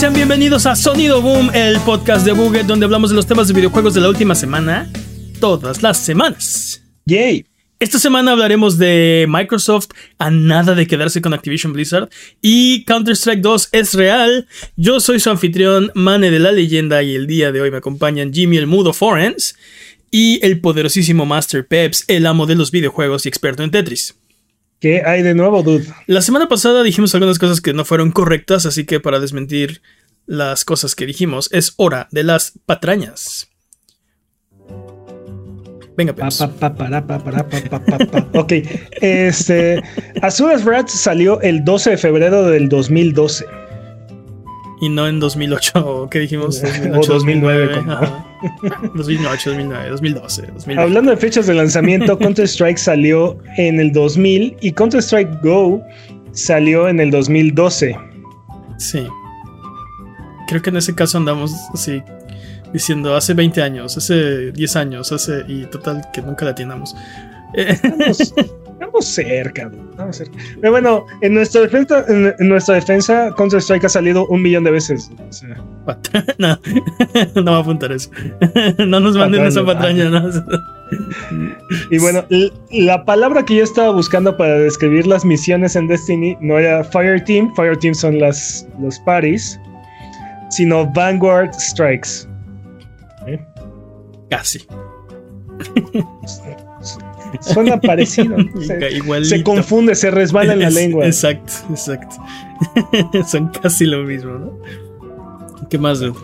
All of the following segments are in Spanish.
Sean bienvenidos a Sonido Boom, el podcast de Buget donde hablamos de los temas de videojuegos de la última semana, todas las semanas. Yay. Esta semana hablaremos de Microsoft a nada de quedarse con Activision Blizzard y Counter-Strike 2 es real. Yo soy su anfitrión, Mane de la leyenda y el día de hoy me acompañan Jimmy el Mudo Forens y el poderosísimo Master Peps, el amo de los videojuegos y experto en Tetris. ¿Qué hay de nuevo, dude? La semana pasada dijimos algunas cosas que no fueron correctas, así que para desmentir las cosas que dijimos, es hora de las patrañas. Venga, Peps. Pa, pa, pa, pa, pa, pa, pa, pa. ok, este. Azuras Rats salió el 12 de febrero del 2012. Y no en 2008, ¿o ¿qué dijimos? O 2009, como- ajá. 2008, 2009, 2012, 2020. Hablando de fechas de lanzamiento, Counter-Strike salió en el 2000 y Counter-Strike Go salió en el 2012. Sí. Creo que en ese caso andamos así diciendo hace 20 años, hace 10 años, hace. Y total que nunca la atinamos. Eh, Estamos, estamos cerca, estamos cerca. Pero bueno, en nuestra defensa, en, en nuestra defensa, Counter-Strike ha salido un millón de veces. O sea, no, no va a apuntar eso. No nos manden esa patraña. No. Y bueno, la palabra que yo estaba buscando para describir las misiones en Destiny no era Fireteam, Fireteam son las, los parties, sino Vanguard Strikes. ¿Eh? Casi. Suena parecido. Se, Igualito. se confunde, se resbala en la Es- lengua. Exacto, exacto. Son casi lo mismo, ¿no? ¿Qué más, dude?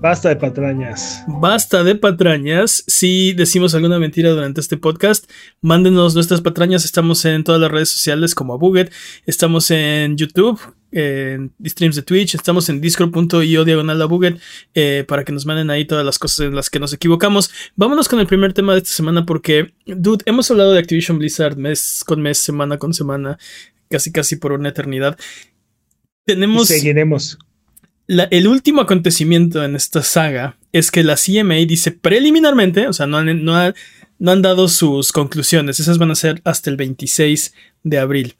Basta de patrañas. Basta de patrañas. Si decimos alguna mentira durante este podcast, mándenos nuestras patrañas. Estamos en todas las redes sociales como a Buget. Estamos en YouTube, en streams de Twitch. Estamos en discord.io diagonal a Buget eh, para que nos manden ahí todas las cosas en las que nos equivocamos. Vámonos con el primer tema de esta semana porque, dude, hemos hablado de Activision Blizzard mes con mes, semana con semana, casi casi por una eternidad. Y Tenemos seguiremos. la- el último acontecimiento en esta saga es que la CMA dice preliminarmente, o sea, no han, no ha- no han dado sus conclusiones, esas van a ser hasta el 26 de abril.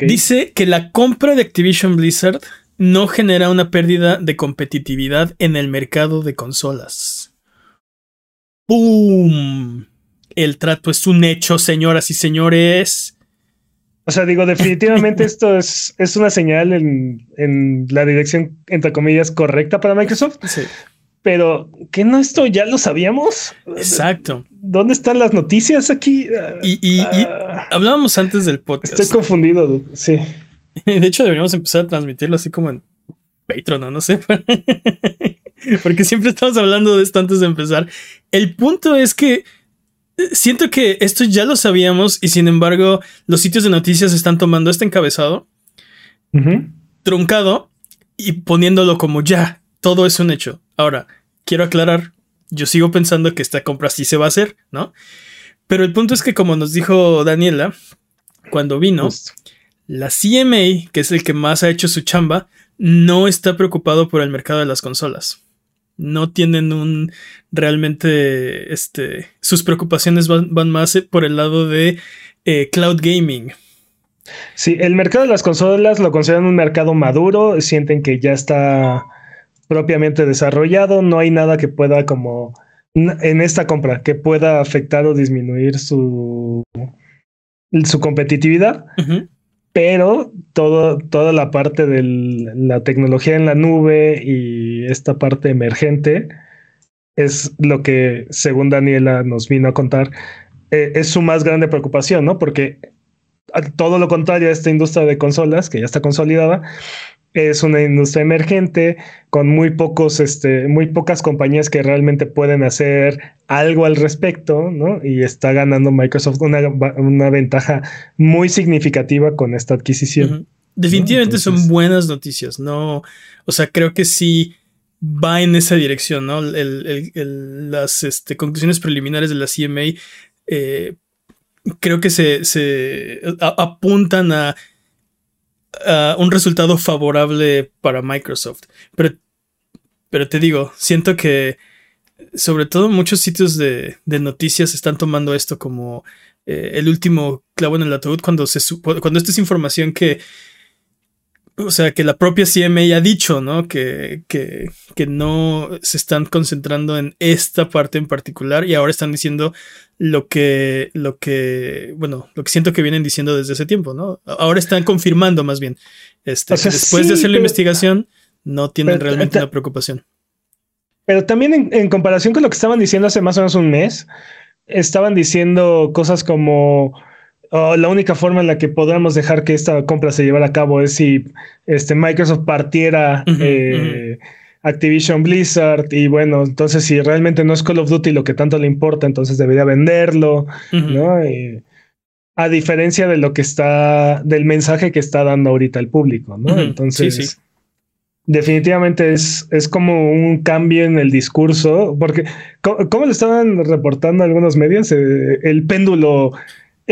Dice que la compra de Activision Blizzard no genera una pérdida de competitividad en el mercado de consolas. ¡Boom! El trato es un hecho, señoras y señores. O sea, digo, definitivamente esto es, es una señal en, en la dirección, entre comillas, correcta para Microsoft. Sí, Pero, ¿qué no esto ya lo sabíamos? exacto. ¿Dónde están las noticias aquí? Y, y- y Ah, hablábamos antes del podcast. estoy confundido. dude. Sí. De hecho, deberíamos empezar a transmitirlo así como en Patreon, ¿no? No sé. Porque siempre estamos hablando de esto antes de empezar. El punto es que eh, siento que esto ya lo sabíamos y sin embargo los sitios de noticias están tomando este encabezado, truncado y poniéndolo como ya, todo es un hecho. Ahora, quiero aclarar, yo sigo pensando que esta compra sí se va a hacer, ¿no? Pero el punto es que como nos dijo Daniela, cuando vino, Justo. la CMA, que es el que más ha hecho su chamba, no está preocupado por el mercado de las consolas. No tienen un realmente este sus preocupaciones van, van más por el lado de eh, cloud gaming. Sí, el mercado de las consolas lo consideran un mercado maduro, sienten que ya está propiamente desarrollado, no hay nada que pueda como en esta compra que pueda afectar o disminuir su su competitividad, Ujú. pero todo, toda la parte de la tecnología en la nube y esta parte emergente es lo que, según Daniela nos vino a contar, eh, es su más grande preocupación, ¿no? Porque a todo lo contrario a esta industria de consolas, que ya está consolidada, es una industria emergente con muy pocos, este, muy pocas compañías que realmente pueden hacer algo al respecto, ¿no? Y está ganando Microsoft una, una ventaja muy significativa con esta adquisición. Definitivamente son Entonces- buenas noticias, no, o sea, creo que sí va en esa dirección, ¿no? El- el- el- las este, conclusiones preliminares de la CMA eh, creo que se, se a- apuntan a, a un resultado favorable para Microsoft. Pero, pero te digo, siento que sobre todo muchos sitios de, de noticias están tomando esto como eh, el último clavo en el ataúd cuando, se, cuando esta es información que o sea, que la propia CMA ha dicho, ¿no? Que, que, que, no se están concentrando en esta parte en particular y ahora están diciendo lo que, lo que, bueno, lo que siento que vienen diciendo desde ese tiempo, ¿no? Ahora están confirmando más bien. Este, después de hacer la investigación, no tienen realmente una preocupación. Pero también en, comparación con lo que estaban diciendo hace más o menos un mes, estaban diciendo cosas como oh, la única forma en la que podamos dejar que esta compra se llevara a cabo es si este, Microsoft partiera eh, Activision Blizzard y bueno, entonces si realmente no es Call of Duty lo que tanto le importa, entonces debería venderlo, ¿no? a diferencia de lo que está, del mensaje que está dando ahorita el público, ¿no? Entonces definitivamente es, es como un cambio en el discurso, porque como le estaban reportando algunos medios, eh, el péndulo,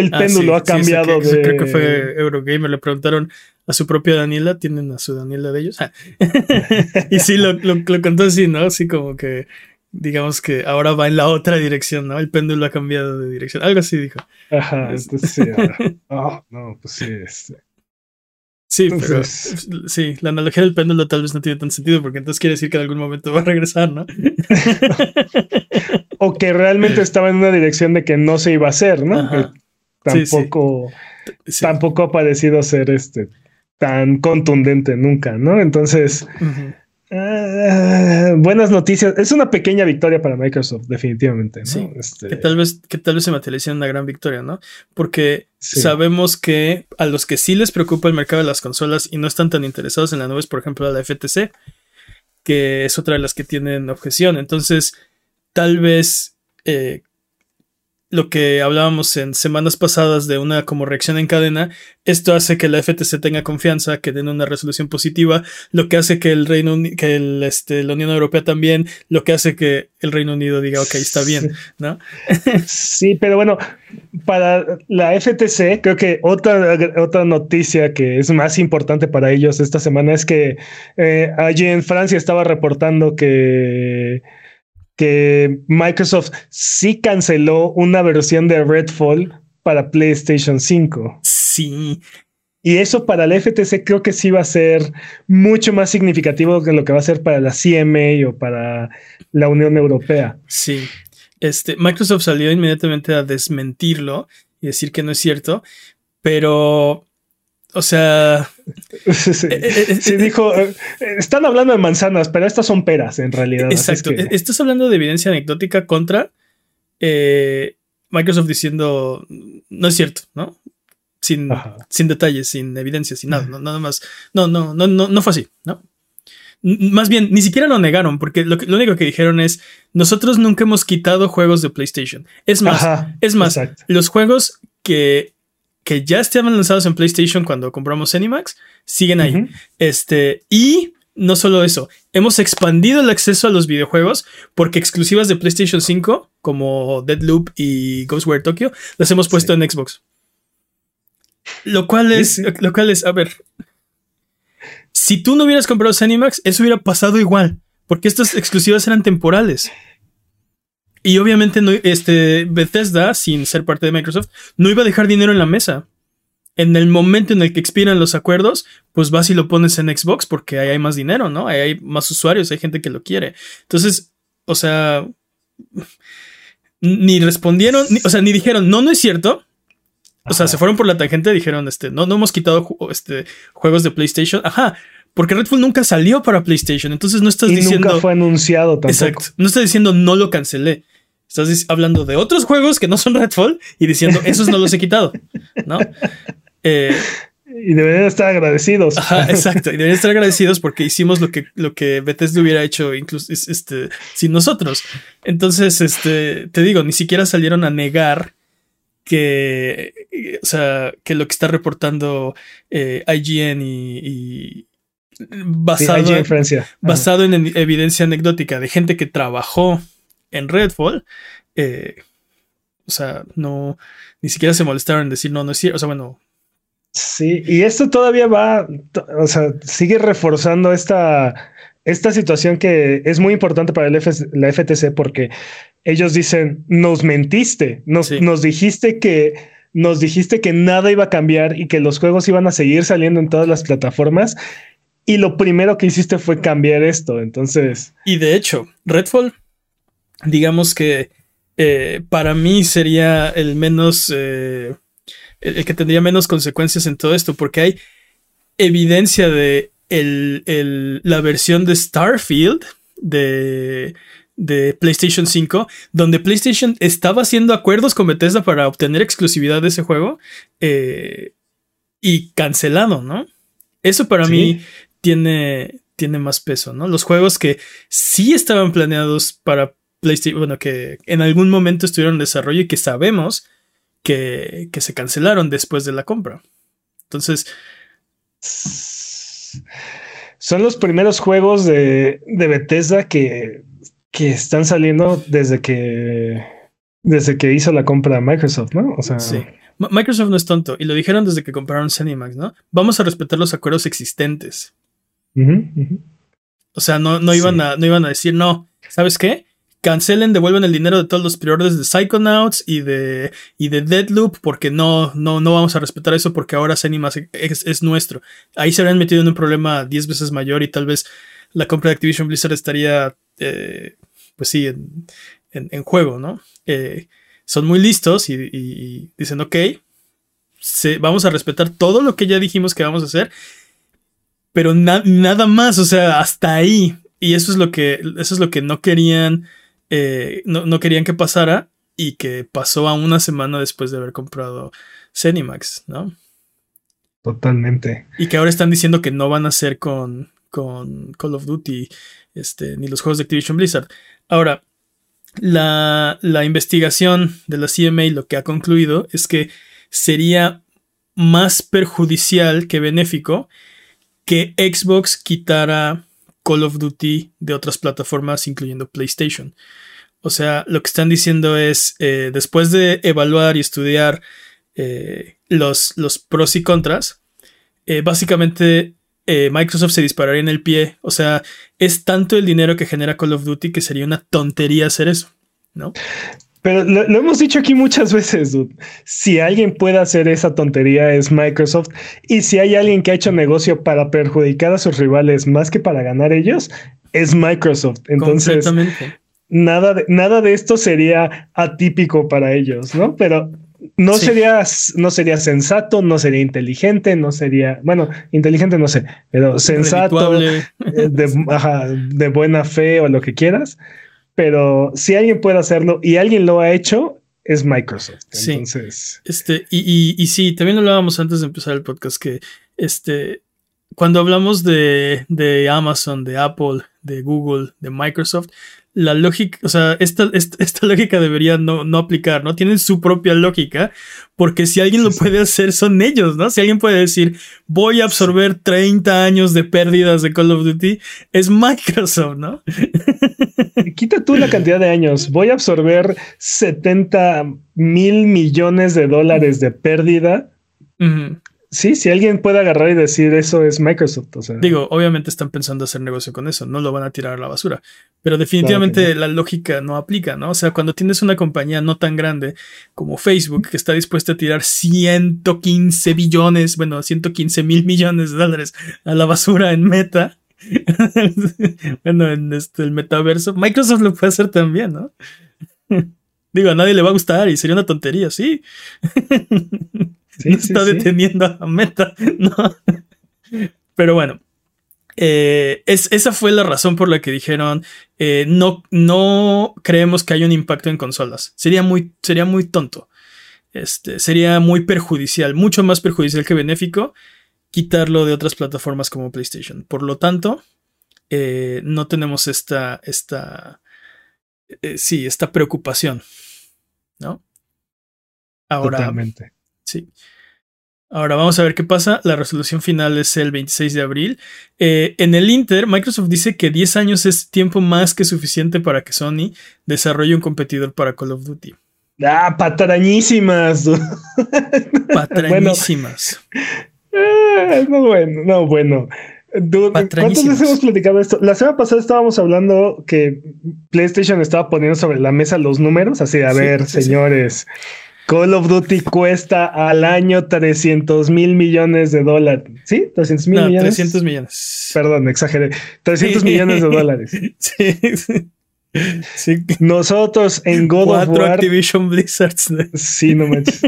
el ah, péndulo ha cambiado de... Creo que fue Eurogamer, le preguntaron a su propia Daniela, tienen a su Daniela de ellos. Ah. y sí, lo, lo, contó así, ¿no? Así como que, digamos que ahora va en la otra dirección, ¿no? El péndulo ha cambiado de dirección, algo así dijo. Ajá, entonces sí. Ah, no, pues sí, este. Sí, pero sí, la analogía del péndulo tal vez no tiene tan sentido porque entonces quiere decir que en algún momento va a regresar, ¿no? o que realmente estaba en una dirección de que no se iba a hacer, ¿no? Tampoco, tampoco ha parecido ser este tan contundente nunca, ¿no? Entonces, Ah, buenas noticias. Es una pequeña victoria para Microsoft, definitivamente. Este, que, tal vez, que tal vez se materialice en una gran victoria, ¿no? Porque sabemos que a los que sí les preocupa el mercado de las consolas y no están tan interesados en la nube es, por ejemplo, la FTC, que es otra de las que tienen objeción. Entonces, tal vez eh, lo que hablábamos en semanas pasadas de una como reacción en cadena, esto hace que la FTC tenga confianza, que den una resolución positiva, lo que hace que el Reino que el, este, la Unión Europea también, lo que hace que el Reino Unido diga, ok, está bien, ¿no? sí, pero bueno, para la FTC, creo que otra, otra noticia que es más importante para ellos esta semana es que eh, allí en Francia estaba reportando que que Microsoft sí canceló una versión de Redfall para PlayStation 5. Sí. Y eso para la FTC creo que sí va a ser mucho más significativo que lo que va a ser para la CMA o para la Unión Europea. Sí. Este, Microsoft salió inmediatamente a desmentirlo y decir que no es cierto, pero o sea. Sí, eh, eh, eh, dijo. Están hablando de manzanas, pero estas son peras en realidad. Exacto. Estás hablando de evidencia anecdótica contra Microsoft diciendo no es cierto, ¿no? Sin, sin detalles, sin evidencia, sin nada, nada más. No, no, no, no, no fue así, ¿no? Más bien, ni siquiera lo negaron, porque lo, lo, único que dijeron es, nosotros nunca hemos quitado juegos de PlayStation. Es más, es más, los juegos que que ya estaban lanzados en PlayStation cuando compramos Animax, siguen ahí. Este, y no solo eso, hemos expandido el acceso a los videojuegos porque exclusivas de PlayStation 5, como Deadloop y Ghostware Tokyo, las hemos puesto en Xbox. Lo cual es, lo cual es, a ver, si tú no hubieras comprado Animax, eso hubiera pasado igual, porque estas exclusivas eran temporales. Y obviamente no, este, Bethesda, sin ser parte de Microsoft, no iba a dejar dinero en la mesa. En el momento en el que expiran los acuerdos, pues vas y lo pones en Xbox porque ahí hay más dinero, ¿no? Ahí hay más usuarios, hay gente que lo quiere. Entonces, o sea, ni respondieron, o sea, ni dijeron, no, no es cierto. O sea, se fueron por la tangente, dijeron, este, no, no hemos quitado este, juegos de PlayStation. Ajá, porque Redfall nunca salió para PlayStation, entonces no estás diciendo. Nunca fue anunciado tampoco. Exacto. No estás diciendo no lo cancelé. Estás hablando de otros juegos que no son Redfall y diciendo esos no los he quitado, ¿no? Eh, y deberían estar agradecidos. exacto. Y deberían estar agradecidos porque hicimos lo que, lo que Bethesda hubiera hecho incluso este, sin nosotros. Entonces, este, te digo, ni siquiera salieron a negar que, o sea, que lo que está reportando eh, IGN y, basado, en, basado en evidencia anecdótica de gente que trabajó en Redfall, eh, o sea, no, ni siquiera se molestaron en decir no, no es cierto, o sea, bueno. Sí, y esto todavía va, o sea, sigue reforzando esta, esta situación que es muy importante para el la FTC porque ellos dicen, nos mentiste, nos, nos dijiste que nos dijiste que nada iba a cambiar y que los juegos iban a seguir saliendo en todas las plataformas. Y lo primero que hiciste fue cambiar esto. Entonces. Y de hecho, Redfall, digamos que eh, para mí sería el menos. Eh, el, que tendría menos consecuencias en todo esto, porque hay evidencia de la versión de Starfield de, de PlayStation 5, donde PlayStation estaba haciendo acuerdos con Bethesda para obtener exclusividad de ese juego eh, y cancelado, ¿no? Eso para mí tiene, tiene más peso, ¿no? Los juegos que sí estaban planeados para PlayStation, bueno, que en algún momento estuvieron en desarrollo y que sabemos que, que se cancelaron después de la compra. Entonces... Son los primeros juegos de, de Bethesda que que están saliendo desde que desde que hizo la compra a Microsoft, ¿no? O sea, sí. Microsoft no es tonto y lo dijeron desde que compraron Cinemax, ¿no? Vamos a respetar los acuerdos existentes. O sea, no, no, iban a, no iban a decir, no, ¿sabes qué? Cancelen, devuelven el dinero de todos los priores de Psychonauts y de, y de Deadloop porque no, no, no vamos a respetar eso porque ahora Cinemax es, es nuestro. Ahí se habrían metido en un problema 10 veces mayor y tal vez la compra de Activision Blizzard estaría eh, pues sí, en, juego, ¿no? Eh, son muy listos y, dicen, ok, vamos a respetar todo lo que ya dijimos que vamos a hacer, pero nada más, o sea, hasta ahí. Y eso es lo que, eso es lo que no querían, eh, no, querían que pasara y que pasó a una semana después de haber comprado Cenimax, ¿no? Totalmente. Y que ahora están diciendo que no van a hacer con, con Call of Duty, este, ni los juegos de Activision Blizzard. Ahora, la, investigación de la CMA lo que ha concluido es que sería más perjudicial que benéfico que Xbox quitara Call of Duty de otras plataformas, incluyendo PlayStation. O sea, lo que están diciendo es, eh, después de evaluar y estudiar eh, los, los, pros y contras, eh, básicamente Microsoft se dispararía en el pie. O sea, es tanto el dinero que genera Call of Duty que sería una tontería hacer eso, ¿no? Pero lo, hemos dicho aquí muchas veces, dude. Si alguien puede hacer esa tontería es Microsoft. Y si hay alguien que ha hecho negocio para perjudicar a sus rivales más que para ganar ellos, es Microsoft. Entonces, nada de, nada de esto sería atípico para ellos, ¿no? Pero no sería, no sería sensato, no sería inteligente, no sería, bueno, inteligente no sé, pero sensato, eh, de, buena fe o lo que quieras. Pero si alguien puede hacerlo y alguien lo ha hecho, es Microsoft. Entonces. Este, y, y, sí, también hablábamos antes de empezar el podcast que este, cuando hablamos de, de Amazon, de Apple, de Google, de Microsoft, la lógica, o sea, esta, esta, lógica debería no, no, aplicar, ¿no? Tienen su propia lógica, porque si alguien lo puede hacer, son ellos, ¿no? Si alguien puede decir, voy a absorber 30 años de pérdidas de Call of Duty, es Microsoft, ¿no? Quita tú la cantidad de años, voy a absorber 70 mil millones de dólares de pérdida sí, si alguien puede agarrar y decir eso es Microsoft. O sea. Digo, obviamente están pensando hacer negocio con eso, no lo van a tirar a la basura. Pero definitivamente la lógica no aplica, ¿no? O sea, cuando tienes una compañía no tan grande como Facebook que está dispuesta a tirar 115 billones, bueno, 115 mil millones de dólares a la basura en meta. bueno, en este, el metaverso, Microsoft lo puede hacer también, ¿no? Digo, a nadie le va a gustar y sería una tontería, sí. está deteniendo a Meta. No. Pero bueno. Eh, esa fue la razón por la que dijeron eh, no, no creemos que haya un impacto en consolas. Sería muy, sería muy tonto. Este, sería muy perjudicial, mucho más perjudicial que benéfico quitarlo de otras plataformas como PlayStation. Por lo tanto, eh, no tenemos esta, esta, sí, esta preocupación, ¿no? Ahora, Totalmente. Sí. Ahora vamos a ver qué pasa. La resolución final es el 26 de abril. Eh, en el Inter, Microsoft dice que 10 años es tiempo más que suficiente para que Sony desarrolle un competidor para Call of Duty. Ah, patrañísimas. Patrañísimas. Ah, no, bueno, no, bueno. ¿Cuántas veces hemos platicado esto? La semana pasada estábamos hablando que PlayStation estaba poniendo sobre la mesa los números, así, a ver, señores Call of Duty cuesta al año 300 mil millones de dólares. ¿Sí? 300 mil millones. 300 millones. Perdón, exageré. 300 millones de dólares. Sí. Nosotros en God of War. Activision Blizzards. Sí, no manches.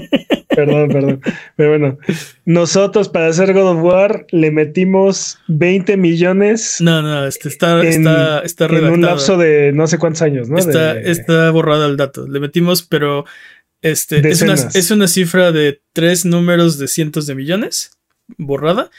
perdón, perdón. Pero bueno, nosotros para hacer God of War le metimos 20 millones. No, no, este está, en, está, está En un lapso de no sé cuántos años, ¿no? Está, está borrado el dato. Le metimos, pero este, es una, es una, cifra de tres números de cientos de millones borrada,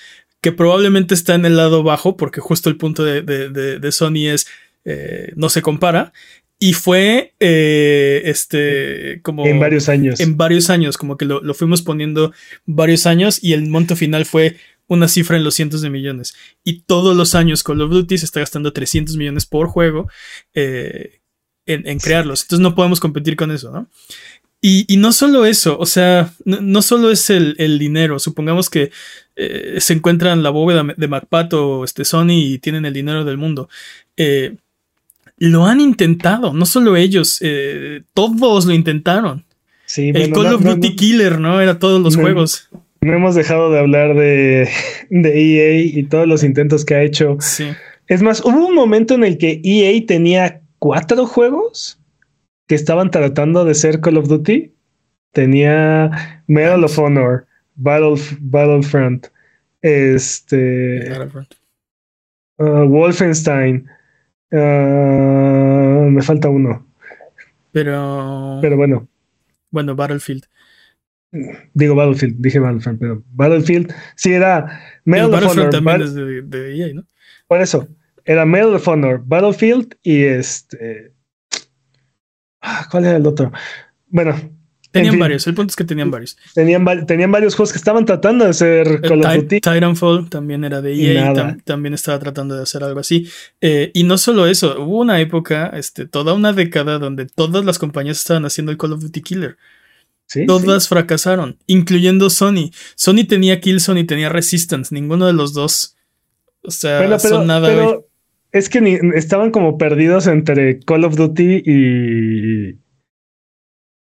que probablemente está en el lado bajo, porque justo el punto de, de, de, Sony es eh, no se compara. Y fue eh, este como. En varios años. En varios años, como que lo, lo, fuimos poniendo varios años y el monto final fue una cifra en los cientos de millones. Y todos los años Call of Duty se está gastando 300 millones por juego eh, en, en, crearlos. Entonces no podemos competir con eso, ¿no? Y, no solo eso, o sea, no, solo es el, dinero. Supongamos que eh, se encuentran la bóveda de MacPato o este Sony y tienen el dinero del mundo. Eh, lo han intentado, no solo ellos, eh, todos lo intentaron. Sí, el Call of Duty Killer, ¿no? Era todos los juegos. No hemos dejado de hablar de, de EA y todos los intentos que ha hecho. Sí. Es más, hubo un momento en el que EA tenía cuatro juegos que estaban tratando de ser Call of Duty. Tenía Medal of Honor, Battle, Battlefront, este, uh, Wolfenstein. Uh, me falta uno. Pero. Pero bueno. Bueno, Battlefield. Digo Battlefield, dije Battlefield, pero Battlefield sí era Medal of Honor. también es de, de EA, ¿no? Por eso, era Medal of Honor, Battlefield y este Ah, ¿Cuál era el otro? Bueno. Tenían varios, el punto es que tenían varios. Tenían, tenían varios juegos que estaban tratando de hacer Call of Duty. Titanfall también era de EA, también estaba tratando de hacer algo así. Eh, y no solo eso, hubo una época, este, toda una década donde todas las compañías estaban haciendo el Call of Duty Killer. ¿Sí? Todas fracasaron, incluyendo Sony. Sony tenía Killzone y tenía Resistance, ninguno de los dos. O sea, son nada es que estaban como perdidos entre Call of Duty y.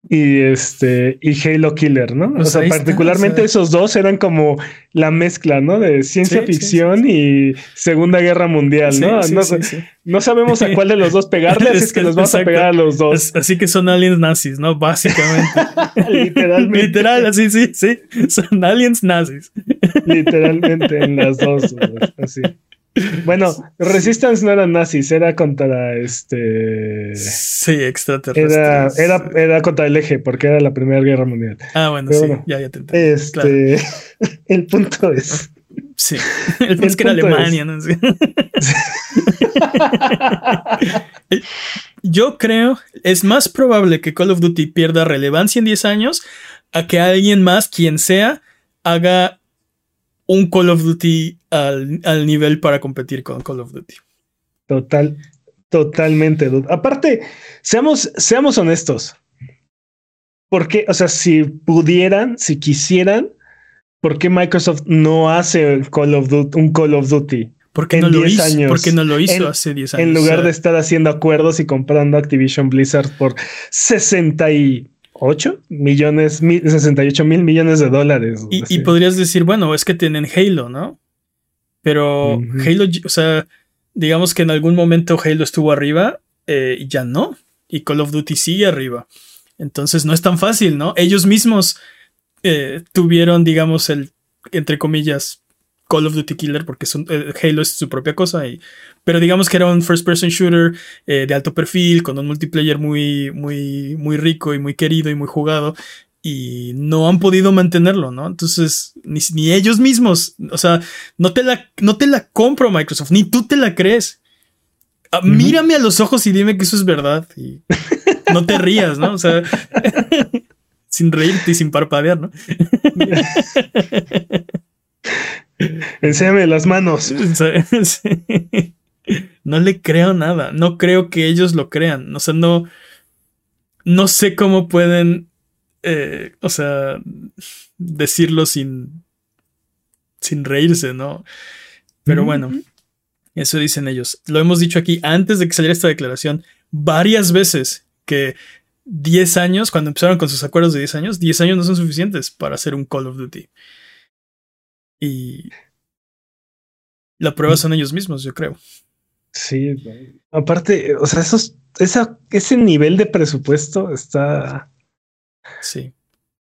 Y este. Y Halo Killer, ¿no? o sea, particularmente esos dos eran como la mezcla, ¿no? De ciencia ficción y Segunda Guerra Mundial, ¿no? No, no, sabemos a cuál de los dos pegarle, así es que nos vamos a pegar a los dos. Así que son aliens nazis, ¿no? Básicamente. Literalmente. Literal, así, sí, sí. Son aliens nazis. Literalmente en las dos, así. Bueno, Resistance no era nazis, era contra este. Sí, extraterrestres. Era, era, era, contra el eje, porque era la Primera Guerra Mundial. Ah, bueno, sí, ya, ya te entendí. Este, el punto es. Sí, el punto es que era Alemania, ¿no? Yo creo, es más probable que Call of Duty pierda relevancia en 10 años a que alguien más, quien sea, haga un Call of Duty al, nivel para competir con Call of Duty. Total, totalmente. Aparte, seamos, seamos honestos. Porque, o sea, si pudieran, si quisieran, ¿por qué Microsoft no hace Call of Duty, un Call of Duty? Porque no, lo hizo, años, porque no lo hizo hace 10 años. En lugar de estar haciendo acuerdos y comprando Activision Blizzard por 60 y 8 millones, 68 mil millones de dólares. Y, podrías decir, bueno, es que tienen Halo, ¿no? Pero Halo, o sea, digamos que en algún momento Halo estuvo arriba eh, y ya no. Y Call of Duty sigue arriba. Entonces no es tan fácil, ¿no? Ellos mismos eh, tuvieron, digamos, el, entre comillas, Call of Duty Killer, porque eh, Halo es su propia cosa. Y, pero digamos que era un first person shooter de alto perfil, con un multiplayer muy, muy, muy rico y muy querido y muy jugado. Y no han podido mantenerlo, ¿no? Entonces, ni, ellos mismos, o sea, no te, la, no te la compro Microsoft, ni tú te la crees. Ah, mírame a los ojos y dime que eso es verdad. Y no te rías, ¿no? O sea, sin reírte y sin parpadear, ¿no? Enséñame las manos. No le creo nada. No creo que ellos lo crean. O sea, no. No sé cómo pueden. Eh, o sea. Decirlo sin. Sin reírse, ¿no? Pero bueno. Eso dicen ellos. Lo hemos dicho aquí antes de que saliera esta declaración varias veces que 10 años, cuando empezaron con sus acuerdos de 10 años, 10 años no son suficientes para hacer un Call of Duty. Y la prueba son ellos mismos, yo creo. Sí, aparte, o sea, esos, esa, ese nivel de presupuesto está. Sí.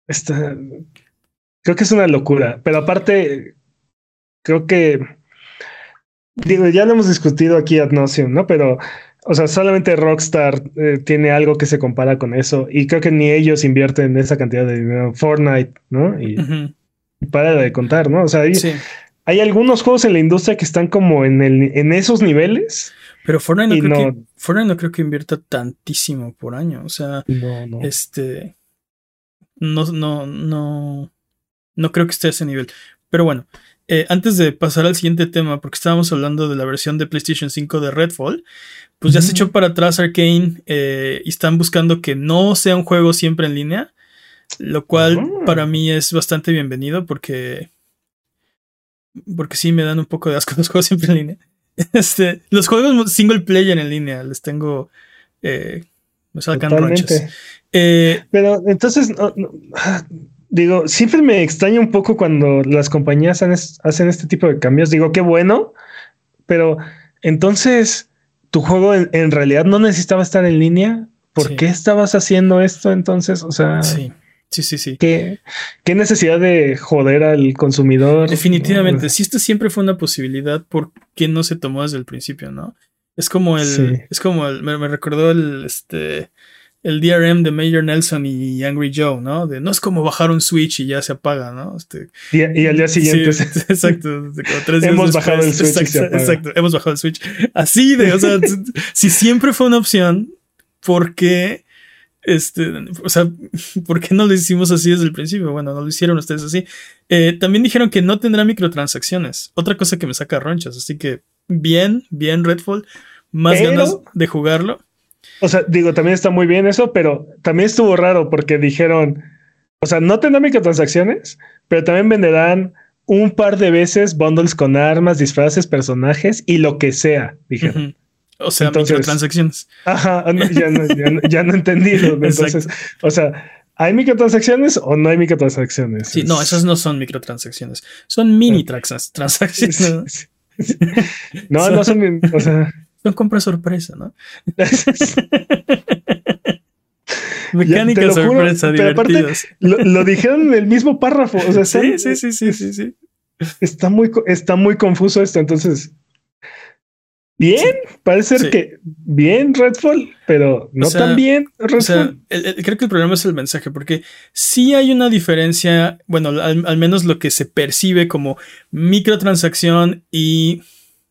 Está. Creo que es una locura. Pero aparte, creo que. Digo, ya lo hemos discutido aquí ad nauseum, ¿no? Pero, o sea, solamente Rockstar eh, tiene algo que se compara con eso. Y creo que ni ellos invierten esa cantidad de dinero. Fortnite, ¿no? Y, para de contar, ¿no? O sea, sí hay algunos juegos en la industria que están como en, el, en esos niveles. Pero Fortnite no, creo Que, Fortnite no creo que invierta tantísimo por año. O sea, este. No, no, no. No creo que esté a ese nivel. Pero bueno, eh, antes de pasar al siguiente tema, porque estábamos hablando de la versión de PlayStation 5 de Redfall, pues ya se echó para atrás Arkane eh, y están buscando que no sea un juego siempre en línea, lo cual para mí es bastante bienvenido porque porque sí me dan un poco de asco los juegos siempre en línea. Este, los juegos single player en línea les tengo. Eh, me ronchas. Eh, Pero entonces, digo, siempre me extraña un poco cuando las compañías hacen este tipo de cambios. Digo, qué bueno, pero entonces tu juego en, realidad no necesitaba estar en línea. ¿Por qué estabas haciendo esto entonces? O sea. Sí. Sí, sí, sí. ¿Qué, qué necesidad de joder al consumidor? Definitivamente. Si esto siempre fue una posibilidad, ¿por qué no se tomó desde el principio, no? Es como el. Es como el. Me, recordó el. Este. El DRM de Major Nelson y Angry Joe, ¿no? De no es como bajar un switch y ya se apaga, ¿no? Este, y, al día siguiente. exacto. hemos bajado el switch. Exacto, exacto, hemos bajado el switch. Así de, o sea, si siempre fue una opción, ¿por qué este, o sea, ¿por qué no lo hicimos así desde el principio? Bueno, no lo hicieron ustedes así. Eh, también dijeron que no tendrá microtransacciones. Otra cosa que me saca ronchas. Así que bien, bien Redfall. Más ganas de jugarlo. O sea, digo, también está muy bien eso, pero también estuvo raro porque dijeron, o sea, no tendrá microtransacciones, pero también venderán un par de veces bundles con armas, disfraces, personajes y lo que sea, dijeron. O sea, microtransacciones. Ajá, ya, no, ya, no, he entendido. Entonces, o sea, ¿hay microtransacciones o no hay microtransacciones? Sí, no, esas no son microtransacciones. Son mini transacciones. no, no son, o sea. Son compras sorpresa, ¿no? Mecánica sorpresa, divertidas. Lo, lo, dijeron en el mismo párrafo. O sea, sí, sí, sí, sí, sí, sí. Está muy, está muy confuso esto. Entonces, Bien, parece ser que bien Redfall, pero no tan bien Redfall. creo que el problema es el mensaje, porque sí hay una diferencia, bueno, al, menos lo que se percibe como microtransacción y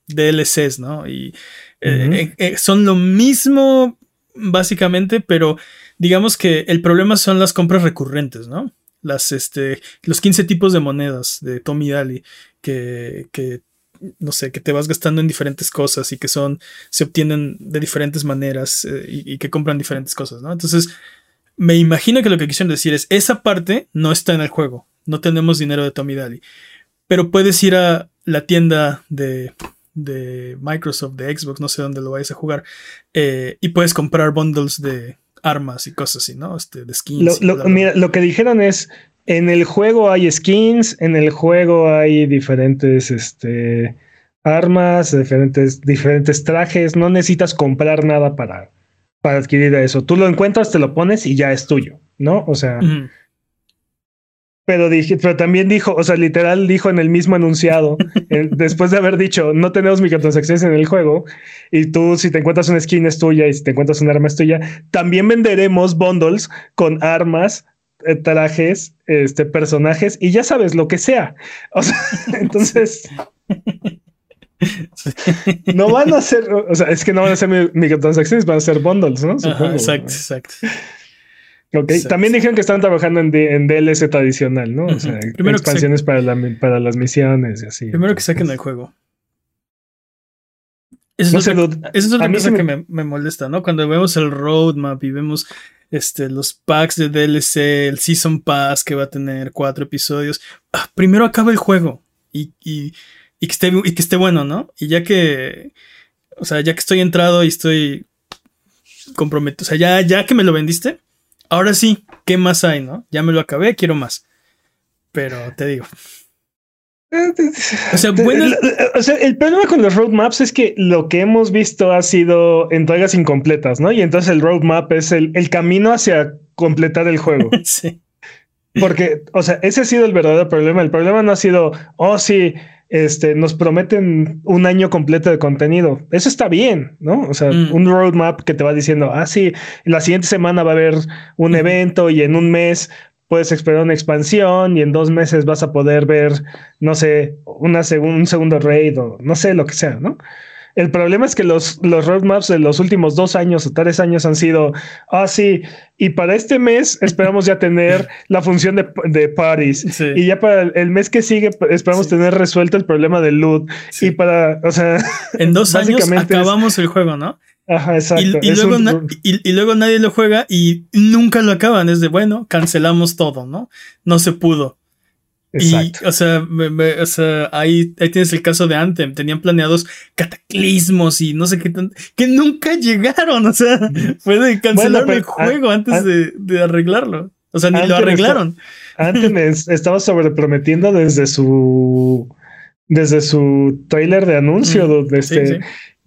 DLCs, ¿no? Y eh, eh, eh, son lo mismo básicamente, pero digamos que el problema son las compras recurrentes, ¿no? Las, este, los 15 tipos de monedas de Tommy Daly que, que no sé, que te vas gastando en diferentes cosas y que son, se obtienen de diferentes maneras eh, y, que compran diferentes cosas, ¿no? Entonces, me imagino que lo que quisieron decir es, esa parte no está en el juego, no tenemos dinero de Tommy Daly, pero puedes ir a la tienda de, de Microsoft, de Xbox, no sé dónde lo vayas a jugar, eh, y puedes comprar bundles de armas y cosas así, ¿no? Este, de skins. mira, lo que dijeron es, en el juego hay skins, en el juego hay diferentes este, armas, diferentes, diferentes trajes. No necesitas comprar nada para, para adquirir eso. Tú lo encuentras, te lo pones y ya es tuyo, ¿no? O sea. Pero, dije, pero también dijo, o sea, literal dijo en el mismo enunciado, después de haber dicho, no tenemos microtransacciones en el juego, y tú si te encuentras una skin es tuya y si te encuentras un arma es tuya, también venderemos bundles con armas, eh, trajes, este, personajes y ya sabes lo que sea. O sea, entonces. No van a ser, o sea, es que no van a ser microtransacciones, van a ser bundles, ¿no? exacto, exacto. Ok, también dijeron que están trabajando en, en DLC tradicional, ¿no? O sea, expansiones para, para las misiones y así. Primero que saquen el juego. Eso es, otra, es otra cosa que me, me, molesta, ¿no? Cuando vemos el roadmap y vemos este, los packs de DLC, el Season Pass que va a tener cuatro episodios. Ah, primero acaba el juego y, y, y, que esté, y que esté bueno, ¿no? Y ya que, o sea, ya que estoy entrado y estoy comprometido, o sea, ya, ya que me lo vendiste, Ahora sí, ¿qué más hay, no? Ya me lo acabé, quiero más. Pero te digo. O sea, o sea, el problema con los roadmaps es que lo que hemos visto ha sido entregas incompletas, ¿no? Y entonces el roadmap es el, el camino hacia completar el juego. sí. Porque, o sea, ese ha sido el verdadero problema. El problema no ha sido, oh, sí, este, nos prometen un año completo de contenido. Eso está bien, ¿no? O sea, mm. un roadmap que te va diciendo, ah, sí, la siguiente semana va a haber un evento y en un mes puedes esperar una expansión y en dos meses vas a poder ver, no sé, una un segundo raid o no sé, lo que sea, ¿no? El problema es que los, los roadmaps de los últimos dos años o tres años han sido, ah, sí, y para este mes esperamos ya tener la función de, de parties. Y ya para el mes que sigue esperamos tener resuelto el problema del loot. Y para, o sea... En dos años acabamos el juego, ¿no? Ajá, exacto. Y, luego y, luego nadie lo juega y nunca lo acaban. Es de, bueno, cancelamos todo, ¿no? No se pudo. Y, o sea, o sea ahí, ahí, tienes el caso de Anthem. Tenían planeados cataclismos y no sé qué que nunca llegaron. O sea, fue de cancelar el juego antes de, de, arreglarlo. O sea, ni lo arreglaron. Anthem estaba sobreprometiendo desde su desde su trailer de anuncio, donde este,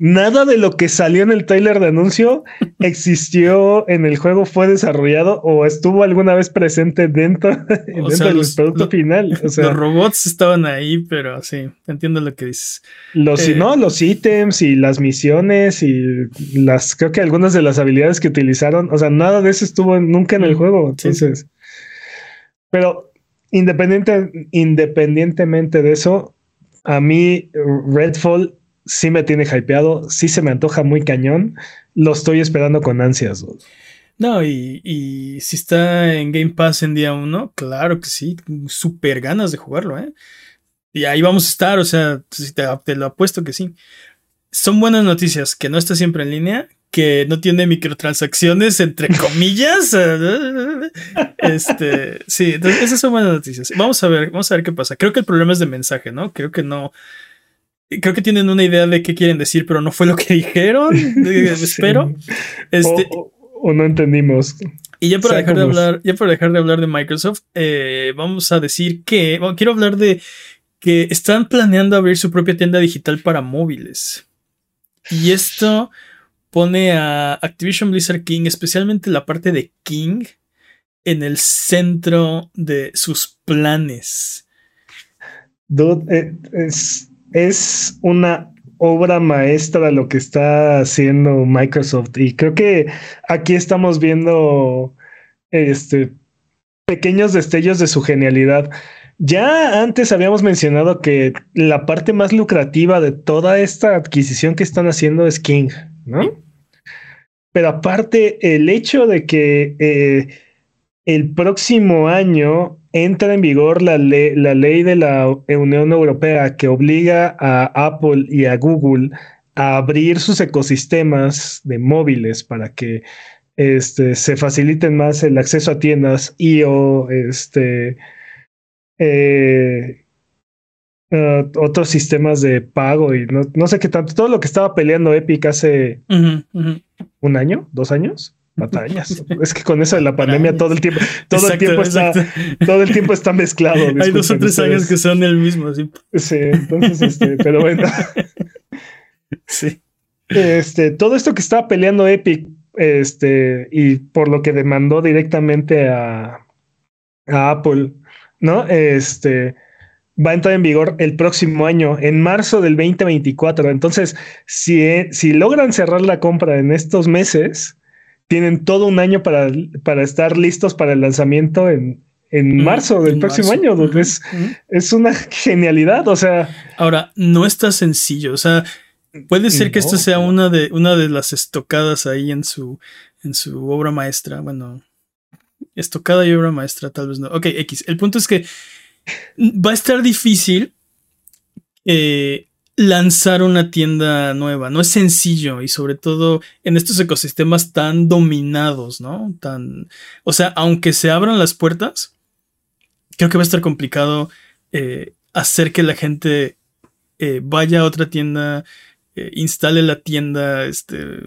Nada de lo que salió en el trailer de anuncio existió en el juego, fue desarrollado o estuvo alguna vez presente dentro, del producto final. los robots estaban ahí, pero sí, entiendo lo que dices. Los, eh, no, los ítems y las misiones y las, creo que algunas de las habilidades que utilizaron, o sea, nada de eso estuvo nunca en el juego. Entonces, pero independiente, independientemente de eso, a mí Redfall sí me tiene hypeado, sí se me antoja muy cañón, lo estoy esperando con ansias. No, y, si está en Game Pass en día uno, claro que sí, súper ganas de jugarlo, ¿eh? Y ahí vamos a estar, o sea, te, te, lo apuesto que sí. Son buenas noticias, que no está siempre en línea, que no tiene microtransacciones, entre comillas. este, sí, entonces esas son buenas noticias. Vamos a ver, vamos a ver qué pasa. Creo que el problema es de mensaje, ¿no? Creo que no, creo que tienen una idea de qué quieren decir, pero no fue lo que dijeron. Espero. Este, o, no entendimos. Y ya para dejar de hablar, ya para dejar de hablar de Microsoft, eh, vamos a decir que bueno, quiero hablar de que están planeando abrir su propia tienda digital para móviles. Y esto pone a Activision Blizzard King, especialmente la parte de King, en el centro de sus planes. Dude, eh, es, es una obra maestra lo que está haciendo Microsoft y creo que aquí estamos viendo este pequeños destellos de su genialidad. Ya antes habíamos mencionado que la parte más lucrativa de toda esta adquisición que están haciendo es King, ¿no? Pero aparte, el hecho de que eh, el próximo año entra en vigor la, la ley de la Unión Europea que obliga a Apple y a Google a abrir sus ecosistemas de móviles para que este, se faciliten más el acceso a tiendas y o este, eh, uh, otros sistemas de pago y no, sé qué tanto, todo lo que estaba peleando Epic hace un año, dos años batallas. es que con eso de la pandemia todo el tiempo, todo el tiempo está, todo el tiempo está mezclado. Hay dos o tres años que son el mismo, sí. Sí, entonces, este, pero bueno. sí. Este, todo esto que estaba peleando Epic, este, y por lo que demandó directamente a, a Apple, ¿no? Este, va a entrar en vigor el próximo año, en marzo del 2024. Entonces, si, si logran cerrar la compra en estos meses, tienen todo un año para, para estar listos para el lanzamiento en, en marzo del próximo año. Es, es una genialidad. O sea. Ahora, no está sencillo. O sea, puede ser que esto sea una de, una de las estocadas ahí en su, en su obra maestra. Bueno, estocada y obra maestra, tal vez no. Ok, X. El punto es que va a estar difícil eh, lanzar una tienda nueva. No es sencillo y sobre todo en estos ecosistemas tan dominados, ¿no? Tan, o sea, aunque se abran las puertas, creo que va a estar complicado eh, hacer que la gente eh, vaya a otra tienda, eh, instale la tienda, este,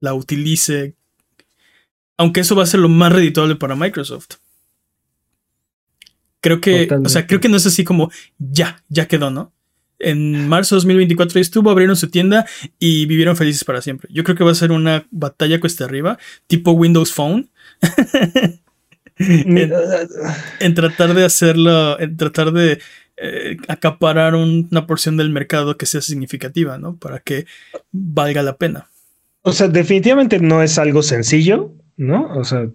la utilice. Aunque eso va a ser lo más redituable para Microsoft. Creo que, o sea, creo que no es así como ya, ya quedó, ¿no? En marzo de 2024 estuvo, abrieron su tienda y vivieron felices para siempre. Yo creo que va a ser una batalla cuesta arriba, tipo Windows Phone. en, tratar de hacerlo, en tratar de eh, acaparar una porción del mercado que sea significativa, ¿no? Para que valga la pena. O sea, definitivamente no es algo sencillo. ¿No? O sea,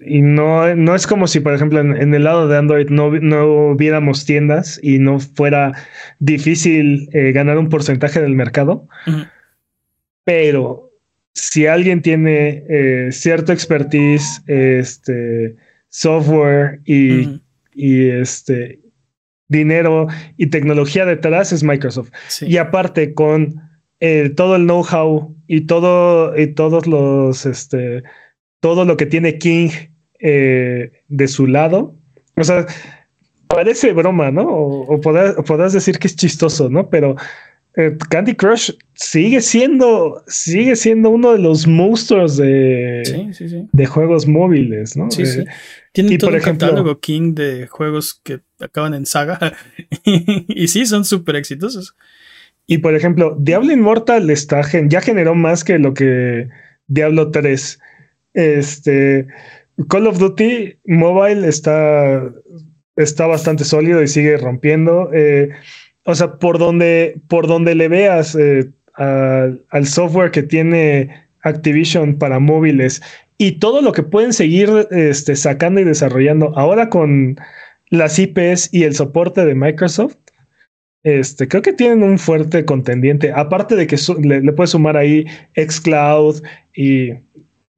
y no, no es como si, por ejemplo, en, el lado de Android no, no viéramos tiendas y no fuera difícil eh, ganar un porcentaje del mercado. Pero si alguien tiene eh, cierto expertise, este, software y, y este, dinero y tecnología detrás es Microsoft. Y aparte con eh, todo el know-how y todo y todos los este todo lo que tiene King eh, de su lado. O sea, parece broma, ¿no? O, podrás, decir que es chistoso, ¿no? Pero eh, Candy Crush sigue siendo, sigue siendo uno de los monstruos de, de juegos móviles, ¿no? Sí, sí. Eh, Tienen todo por catálogo King de juegos que acaban en saga y sí, son súper exitosos. Y por ejemplo, Diablo Immortal está, ya generó más que lo que Diablo 3. Este Call of Duty Mobile está, está bastante sólido y sigue rompiendo. Eh, o sea, por donde, por donde le veas eh, al software que tiene Activision para móviles y todo lo que pueden seguir este, sacando y desarrollando ahora con las IPs y el soporte de Microsoft, este, creo que tienen un fuerte contendiente. Aparte de que le, le puedes sumar ahí Xcloud y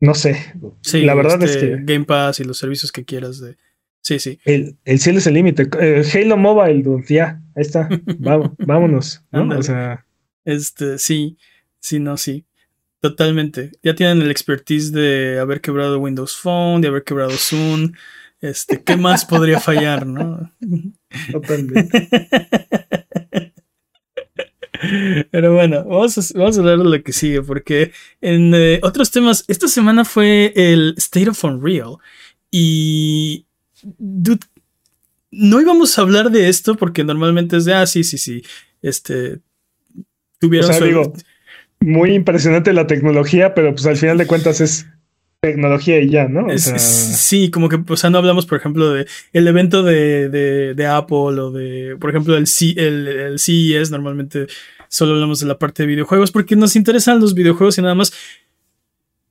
no sé. Sí, la verdad es este, que. Game Pass y los servicios que quieras de. Sí, sí. El, el cielo es el límite. Eh, Halo Mobile, ya, ahí está. vámonos. O sea. Este, sí, sí, no, sí. Totalmente. Ya tienen el expertise de haber quebrado Windows Phone, de haber quebrado Zoom. Este, ¿qué más podría fallar, no? Totalmente. Pero bueno, vamos a, vamos a hablar de lo que sigue, porque en eh, otros temas, esta semana fue el State of Unreal. Y. no íbamos a hablar de esto porque normalmente es de, ah, sí, sí, sí. Este. Tuvieron. O muy impresionante la tecnología, pero pues al final de cuentas es tecnología y ya, ¿no? sí, como que, o sea, no hablamos, por ejemplo, de el evento de, de, Apple o de, por ejemplo, el, C, el, el CES, normalmente solo hablamos de la parte de videojuegos porque nos interesan los videojuegos y nada más.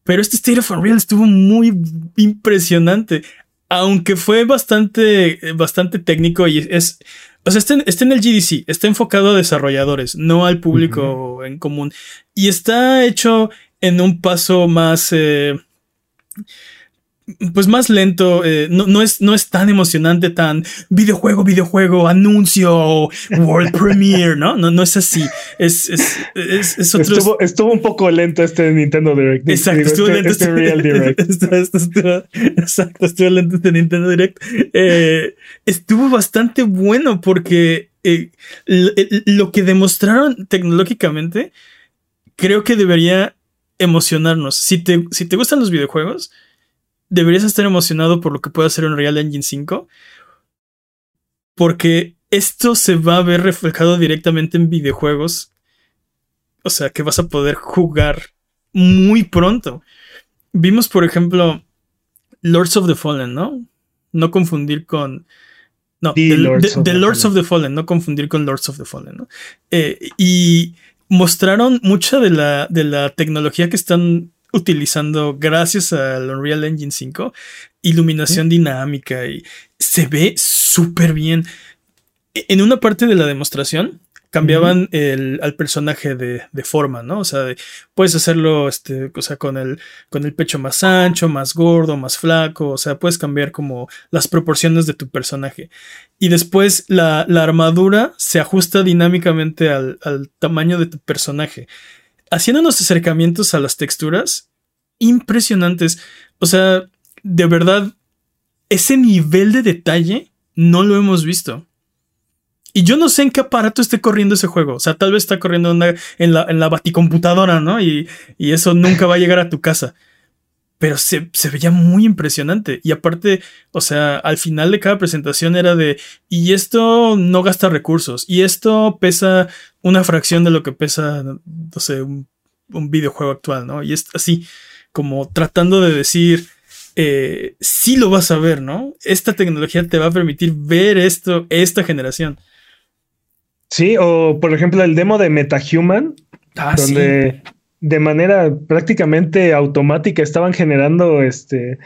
Pero este State of Unreal estuvo muy impresionante. Aunque fue bastante, bastante técnico y es. O sea, está en, el GDC, está enfocado a desarrolladores, no al público en común. Y está hecho en un paso más. Eh, pues más lento, eh, no, es, no es tan emocionante, tan videojuego, videojuego, anuncio, world premiere, ¿no? No, no es así. Es, es, otro. Estuvo, un poco lento este Nintendo Direct. Exacto, estuvo este, lento este, este Real Direct. exacto, estuvo lento este Nintendo Direct. Eh, estuvo bastante bueno porque eh, lo que demostraron tecnológicamente creo que debería emocionarnos. Si te, si te gustan los videojuegos, deberías estar emocionado por lo que puede hacer un Real Engine 5. Porque esto se va a ver reflejado directamente en videojuegos. O sea, que vas a poder jugar muy pronto. Vimos, por ejemplo, Lords of the Fallen, ¿no? No confundir con. No, The, Lords, of, the Fallen, no confundir con Lords of the Fallen, ¿no? Eh, y mostraron mucha de la, de la tecnología que están utilizando gracias al Unreal Engine 5 iluminación dinámica y se ve súper bien. E, en una parte de la demostración cambiaban el, al personaje de, forma, ¿no? O sea, puedes hacerlo, este, o sea, con el, con el pecho más ancho, más gordo, más flaco, o sea, puedes cambiar como las proporciones de tu personaje. Y después la, armadura se ajusta dinámicamente al, al tamaño de tu personaje. Haciendo unos acercamientos a las texturas impresionantes. O sea, de verdad, ese nivel de detalle no lo hemos visto. Y yo no sé en qué aparato esté corriendo ese juego. O sea, tal vez está corriendo en, la, en la baticomputadora, ¿no? Y, y eso nunca va a llegar a tu casa. pero se, se, veía muy impresionante. Y aparte, o sea, al final de cada presentación era de, y esto no gasta recursos, y esto pesa una fracción de lo que pesa, no sé, un, videojuego actual, ¿no? Y es así, como tratando de decir, eh, sí lo vas a ver, ¿no? Esta tecnología te va a permitir ver esto, esta generación. Sí, o por ejemplo el demo de MetaHuman, ah, donde de manera prácticamente automática estaban generando este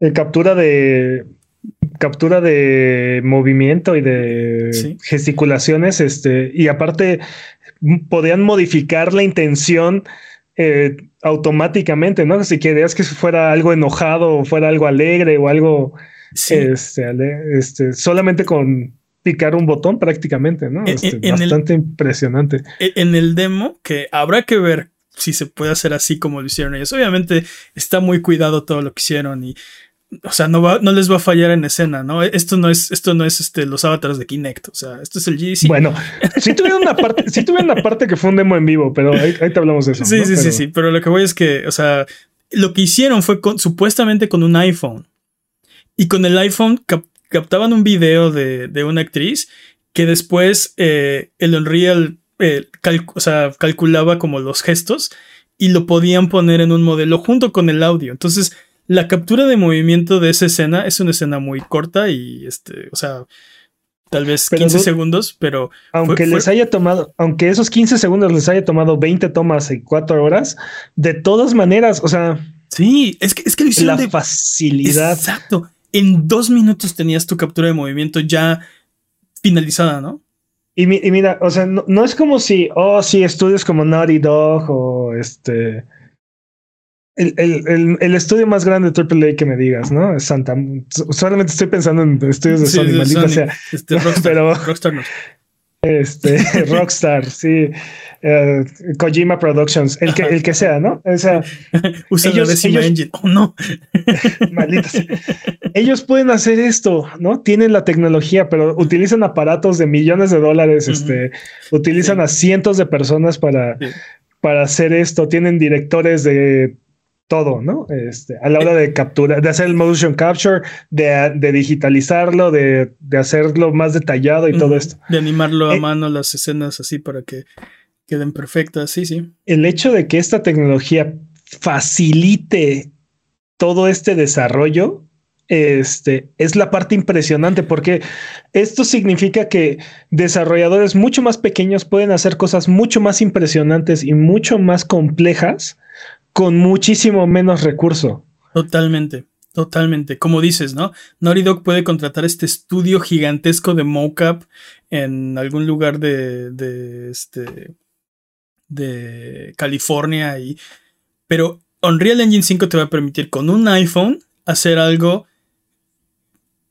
eh, captura de captura de movimiento y de gesticulaciones, este, y aparte podían modificar la intención eh, automáticamente, ¿no? Si querías que fuera algo enojado o fuera algo alegre o algo este, este, solamente con picar un botón prácticamente, ¿no? Este, bastante impresionante. E, en el demo, que habrá que ver si se puede hacer así como lo hicieron ellos. Obviamente está muy cuidado todo lo que hicieron y o sea, no, va, no les va a fallar en escena, ¿no? Esto no es, esto no es este, los avatars de Kinect, o sea, esto es el GDC. Bueno, sí tuvieron una parte, sí tuvieron una parte que fue un demo en vivo, pero ahí, te hablamos de eso. Sí, sí, sí, sí, pero lo que voy es que, o sea, lo que hicieron fue supuestamente con un iPhone y con el iPhone captaban un video de, una actriz que después eh, el Unreal eh, o sea, calculaba como los gestos y lo podían poner en un modelo junto con el audio. Entonces, la captura de movimiento de esa escena es una escena muy corta y, este, o sea, tal vez 15 segundos, pero... Aunque les haya tomado, aunque esos 15 segundos les haya tomado 20 tomas y 4 horas, de todas maneras, o sea... Sí, es que, es que La facilidad. Exacto. En dos minutos tenías tu captura de movimiento ya finalizada, ¿no? Y, mira, o sea, no, es como si, oh, sí, estudios como Naughty Dog o este. El, el, el, estudio más grande de AAA que me digas, ¿no? Es Santa. Solamente estoy pensando en estudios de Sony, maldita sea. Este, Rockstar, pero, Rockstar no. Este, Rockstar, sí. Eh, Kojima Productions, el que, el que sea, ¿no? O sea, Usa ellos, ellos, engine. Oh, no. ellos pueden hacer esto, ¿no? Tienen la tecnología, pero utilizan aparatos de millones de dólares, este, utilizan a cientos de personas para, para hacer esto. Tienen directores de todo, ¿no? Este, a la hora de capturar, de hacer el motion capture, de, de digitalizarlo, de, de, hacerlo más detallado y todo esto. De animarlo a eh, mano las escenas así para que queden perfectas, sí, sí. El hecho de que esta tecnología facilite todo este desarrollo, este, es la parte impresionante porque esto significa que desarrolladores mucho más pequeños pueden hacer cosas mucho más impresionantes y mucho más complejas con muchísimo menos recurso. Totalmente, totalmente. Como dices, ¿no? Naughty Dog puede contratar este estudio gigantesco de mocap en algún lugar de, de, este, de California y... Pero Unreal Engine 5 te va a permitir con un iPhone hacer algo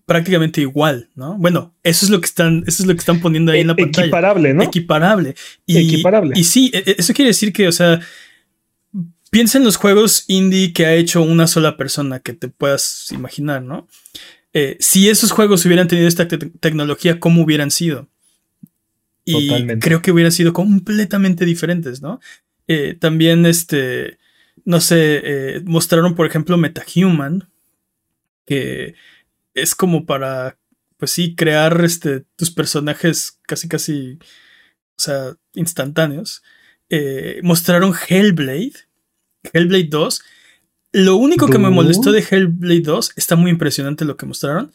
prácticamente igual, ¿no? Bueno, eso es lo que están, eso es lo que están poniendo ahí en la pantalla. Equiparable, ¿no? Equiparable. Y, Equiparable. Y sí, e, e, eso quiere decir que, o sea, Piensa en los juegos indie que ha hecho una sola persona que te puedas imaginar, ¿no? Eh, si esos juegos hubieran tenido esta tecnología, ¿cómo hubieran sido? Y creo que hubieran sido completamente diferentes, ¿no? Eh, también, este, no sé, eh, mostraron, por ejemplo, MetaHuman, que es como para, pues sí, crear este, tus personajes casi, casi, o sea, instantáneos. mostraron Hellblade, Hellblade 2. Lo único que me molestó de Hellblade 2 está muy impresionante lo que mostraron.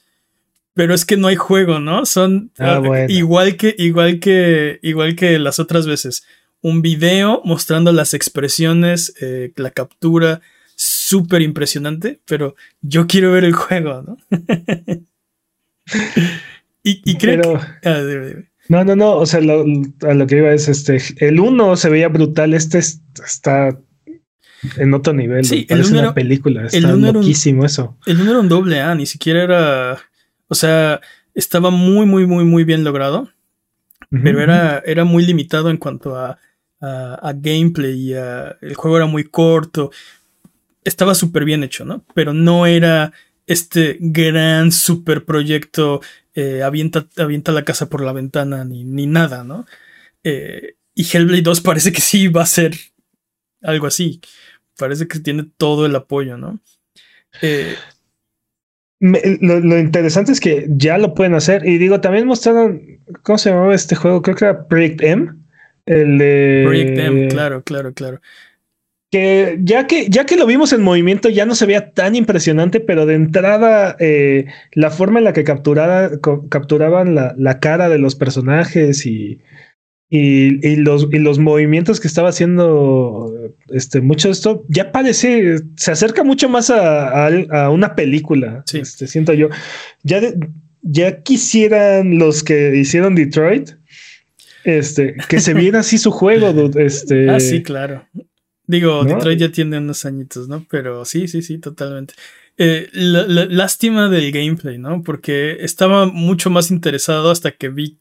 Pero es que no hay juego, ¿no? Son ah, ah, igual que, igual que, igual que las otras veces. Un video mostrando las expresiones, eh, la captura, súper impresionante, pero yo quiero ver el juego, ¿no? y, creo que. Ah, no, no, no. O sea, a lo que iba es este. El 1 se veía brutal. Este está en otro nivel. Sí, el una película. Está el loquísimo eso. El número un doble A, ni siquiera era. O sea, estaba muy, muy, muy, muy bien logrado. Pero era, era muy limitado en cuanto a, a, gameplay y el juego era muy corto. Estaba súper bien hecho, ¿no? Pero no era este gran super proyecto. Eh, avienta, avienta la casa por la ventana ni, ni nada, ¿no? Eh, y Hellblade 2 parece que sí va a ser algo así parece que tiene todo el apoyo, ¿no? Eh, lo, interesante es que ya lo pueden hacer. Y digo, también mostraron, ¿cómo se llamaba este juego? Creo que era Project M. El de. Project M, claro, claro, claro. Que ya que, ya que lo vimos en movimiento, ya no se veía tan impresionante, pero de entrada, eh, la forma en la que capturaban la, la, cara de los personajes y, y, y, los, y los movimientos que estaba haciendo este, mucho de esto ya parece, se acerca mucho más a, a, una película. Sí. Este, siento yo. Ya, ya quisieran los que hicieron Detroit este, que se viera así su juego. Este, ah, sí, claro. Digo, Detroit ya tiene unos añitos, ¿no? Pero sí, sí, sí, totalmente. Eh, lástima del gameplay, ¿no? Porque estaba mucho más interesado hasta que vi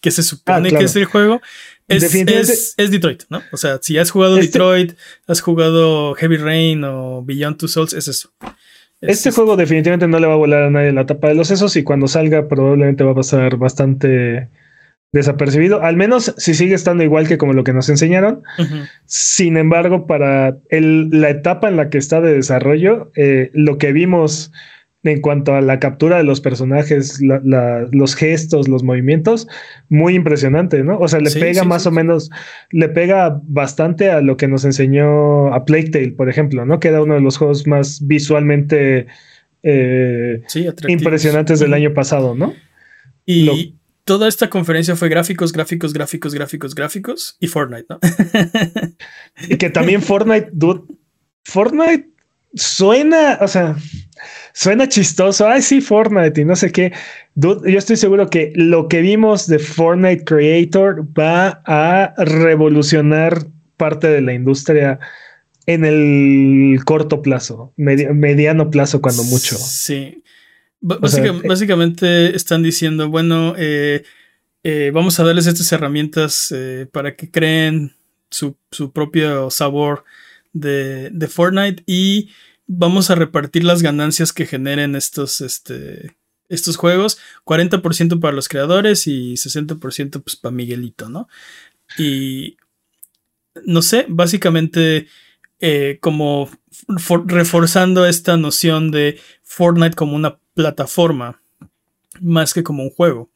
que se supone ah, que es el juego, es, es, Detroit, ¿no? O sea, si has jugado este Detroit, has jugado Heavy Rain o Beyond Two Souls, es eso. este juego definitivamente no le va a volar a nadie la tapa de los sesos y cuando salga probablemente va a pasar bastante desapercibido, al menos si sigue estando igual que como lo que nos enseñaron. Sin embargo, para la etapa en la que está de desarrollo, eh, lo que vimos en cuanto a la captura de los personajes, los gestos, los movimientos, muy impresionante, ¿no? O sea, le pega más o menos, le pega bastante a lo que nos enseñó a Plague Tale, por ejemplo, ¿no? Que era uno de los juegos más visualmente eh, impresionantes del año pasado, ¿no? Y toda esta conferencia fue gráficos, gráficos, gráficos, gráficos, gráficos y Fortnite, ¿no? y que también Fortnite, dude, Fortnite suena, o sea, suena chistoso. Ay, sí, Fortnite y no sé qué. yo estoy seguro que lo que vimos de Fortnite Creator va a revolucionar parte de la industria en el corto plazo, mediano plazo, cuando mucho. Sí. Eh, básicamente, están diciendo, bueno, eh, eh, vamos a darles estas herramientas para que creen su, su propio sabor de, Fortnite y vamos a repartir las ganancias que generen estos, este, estos juegos. 40% para los creadores y 60% pues para Miguelito, ¿no? Y no sé, básicamente eh, como reforzando esta noción de Fortnite como una plataforma más que como un juego.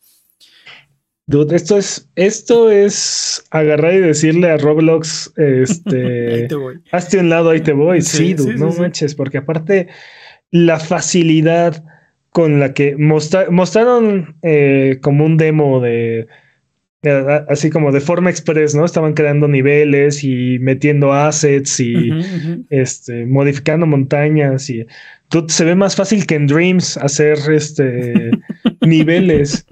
Dude, esto es, esto es agarrar y decirle a Roblox, este, hazte un lado, ahí te voy. Sí, dude, no manches, porque aparte la facilidad con la que mostraron eh, como un demo de, así como de forma express, ¿no? Estaban creando niveles y metiendo assets y este, modificando montañas y se ve más fácil que en Dreams hacer este niveles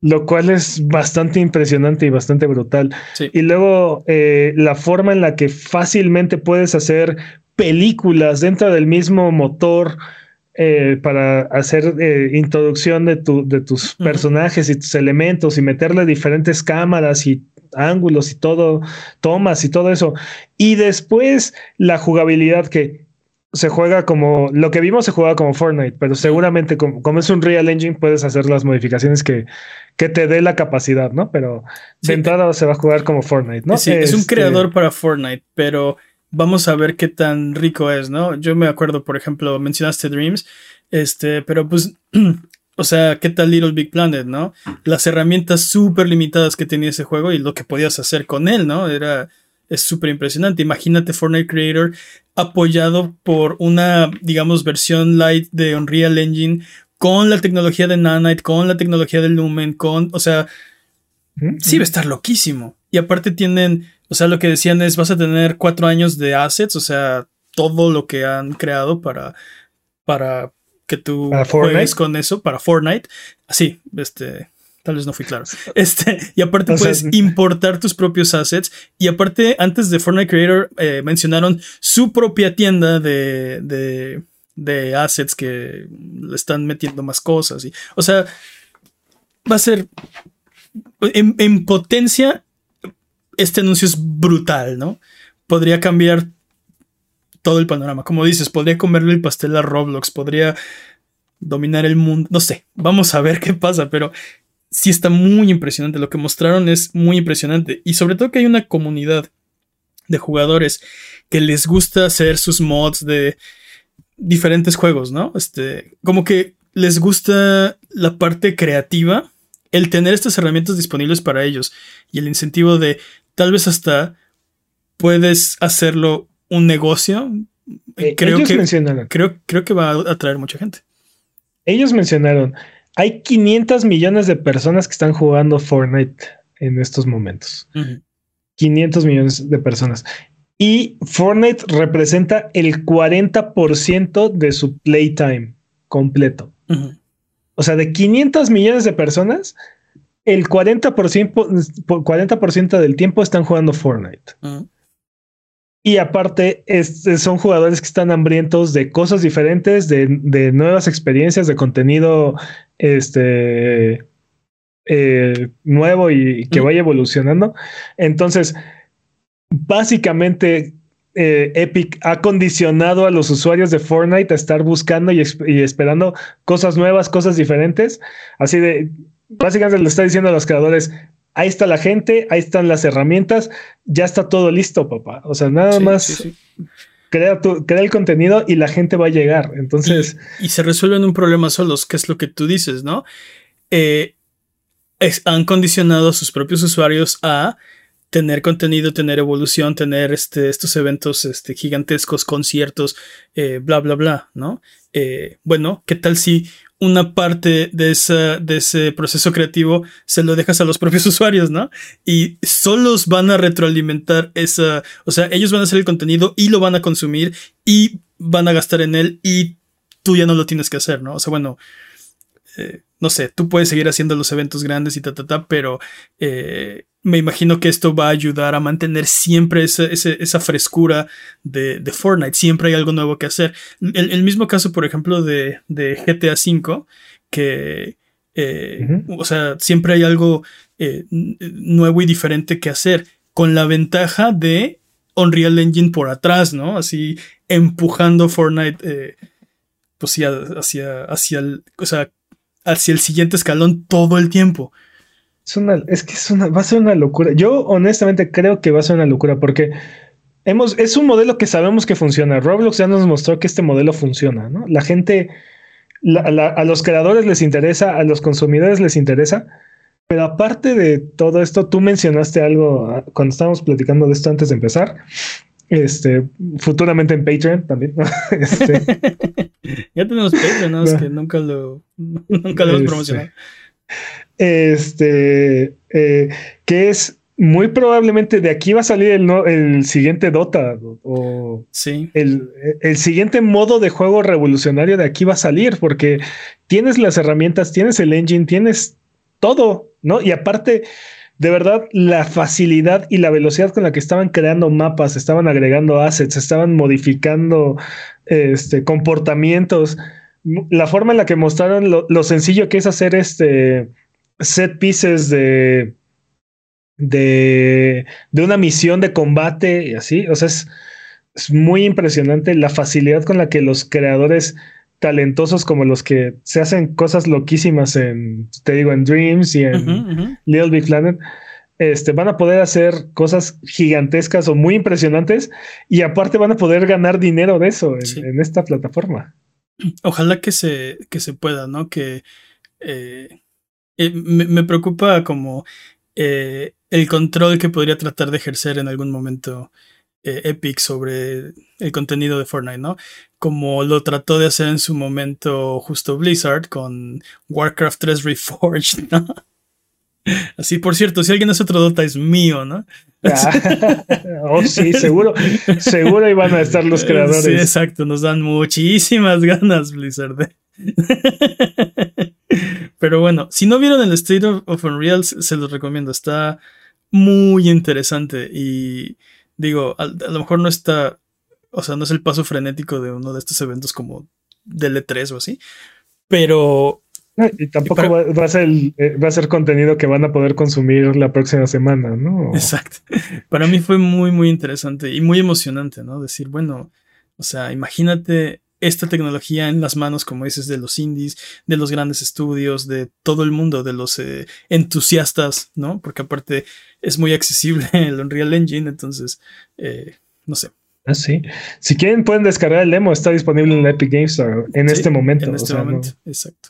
lo cual es bastante impresionante y bastante brutal. Y luego eh, la forma en la que fácilmente puedes hacer películas dentro del mismo motor eh, para hacer eh, introducción de, tu, de tus personajes y tus elementos y meterle diferentes cámaras y ángulos y todo, tomas y todo eso. Y después la jugabilidad que se juega como lo que vimos se juega como Fortnite, pero seguramente como, es un Real Engine puedes hacer las modificaciones que, que te dé la capacidad, ¿no? Pero de entrada se va a jugar como Fortnite, ¿no? Sí, es un este, creador para Fortnite, pero vamos a ver qué tan rico es, ¿no? Yo me acuerdo, por ejemplo, mencionaste Dreams, este, pero pues, o sea, ¿qué tal Little Big Planet, ¿no? Las herramientas súper limitadas que tenía ese juego y lo que podías hacer con él, ¿no? Era es súper impresionante. Imagínate Fortnite Creator apoyado por una, digamos, versión light de Unreal Engine con la tecnología de Nanite, con la tecnología de Lumen, con, o sea, sí va a estar loquísimo. Y aparte tienen, o sea, lo que decían es, vas a tener cuatro años de assets, o sea, todo lo que han creado para, para que tú juegues con eso, para Fortnite. Así, este, Tal vez no fui claro. Este, y aparte puedes importar tus propios assets. Y aparte, antes de Fortnite Creator, eh, mencionaron su propia tienda de, de, assets que le están metiendo más cosas. Y, o sea, va a ser. En, en potencia, este anuncio es brutal, ¿no? Podría cambiar todo el panorama. Como dices, podría comerle el pastel a Roblox, podría dominar el mundo. No sé, vamos a ver qué pasa, pero sí está muy impresionante. Lo que mostraron es muy impresionante. Y sobre todo que hay una comunidad de jugadores que les gusta hacer sus mods de, diferentes juegos, ¿no? Este, como que les gusta la parte creativa, el tener estas herramientas disponibles para ellos y el incentivo de tal vez hasta puedes hacerlo un negocio. Eh, creo, que, creo, creo que va a atraer mucha gente. Ellos mencionaron, hay 500 millones de personas que están jugando Fortnite en estos momentos. 500 millones de personas. Y Fortnite representa el 40% de su playtime completo. O sea, de 500 millones de personas, el 40%, 40 del tiempo están jugando Fortnite. Y aparte, son jugadores que están hambrientos de cosas diferentes, de, nuevas experiencias, de contenido este, eh, nuevo y, que vaya evolucionando. Entonces, básicamente, eh, Epic ha condicionado a los usuarios de Fortnite a estar buscando y, y, esperando cosas nuevas, cosas diferentes. Así de, básicamente le está diciendo a los creadores, ahí está la gente, ahí están las herramientas, ya está todo listo, papá. O sea, nada más Crea, tu, crea, el contenido y la gente va a llegar. Entonces. Y, se resuelven un problema solos, que es lo que tú dices, ¿no? Eh, han condicionado a sus propios usuarios a tener contenido, tener evolución, tener este, estos eventos este, gigantescos, conciertos, eh, bla, bla, bla, ¿no? Eh, bueno, ¿qué tal si una parte de, esa, de ese proceso creativo se lo dejas a los propios usuarios, ¿no? Y solos van a retroalimentar esa, o sea, ellos van a hacer el contenido y lo van a consumir y van a gastar en él y tú ya no lo tienes que hacer, ¿no? O sea, bueno, eh, no sé, tú puedes seguir haciendo los eventos grandes y ta, ta, ta, pero eh, me imagino que esto va a ayudar a mantener siempre esa, frescura de, Fortnite. Siempre hay algo nuevo que hacer. El, mismo caso, por ejemplo, de, GTA V, que, eh, o sea, siempre hay algo eh, nuevo y diferente que hacer, con la ventaja de Unreal Engine por atrás, ¿no? Así empujando Fortnite, eh, pues sí, hacia, hacia, el, o sea, hacia el siguiente escalón todo el tiempo. Es una, es que es una, va a ser una locura. Yo honestamente creo que va a ser una locura porque hemos, es un modelo que sabemos que funciona. Roblox ya nos mostró que este modelo funciona, ¿no? La gente, a los creadores les interesa, a los consumidores les interesa. Pero aparte de todo esto, tú mencionaste algo ah, cuando estábamos platicando de esto antes de empezar. Este, futuramente en Patreon también. Este, ya tenemos Patreon, ¿no? que nunca lo, nunca lo hemos este, promocionado este, eh, que es muy probablemente de aquí va a salir el, el siguiente Dota o sí. el, el, siguiente modo de juego revolucionario de aquí va a salir porque tienes las herramientas, tienes el engine, tienes todo, ¿no? Y aparte, de verdad, la facilidad y la velocidad con la que estaban creando mapas, estaban agregando assets, estaban modificando este, comportamientos, la forma en la que mostraron lo, lo sencillo que es hacer este set pieces de, de, de una misión de combate y así. O sea, es, es, muy impresionante la facilidad con la que los creadores talentosos como los que se hacen cosas loquísimas en, te digo, en Dreams y en Little Big Planet, este, van a poder hacer cosas gigantescas o muy impresionantes y aparte van a poder ganar dinero de eso en, esta plataforma. Ojalá que se, que se pueda, ¿no? Que eh, eh, me, preocupa como eh, el control que podría tratar de ejercer en algún momento eh, Epic sobre el contenido de Fortnite, ¿no? Como lo trató de hacer en su momento justo Blizzard con Warcraft 3 Reforged, ¿no? Así, por cierto, si alguien hace otro Dota es mío, ¿no? oh, sí, seguro, seguro iban a estar los creadores. Sí, exacto, nos dan muchísimas ganas, Blizzard. Pero bueno, si no vieron el State of, Unreal, se los recomiendo. Está muy interesante. Y digo, a, lo mejor no está. O sea, no es el paso frenético de uno de estos eventos como del E3 o así. Pero. Y tampoco va, a ser eh, va a ser contenido que van a poder consumir la próxima semana, ¿no? Exacto. Para mí fue muy, muy interesante y muy emocionante, ¿no? Decir, bueno, o sea, imagínate esta tecnología en las manos, como dices, de los indies, de los grandes estudios, de todo el mundo, de los eh, entusiastas, ¿no? Porque aparte es muy accesible el Unreal Engine, entonces, eh, no sé. Ah, sí. Si quieren, pueden descargar el demo. Está disponible en la Epic Games Store en este momento. En este momento, exacto.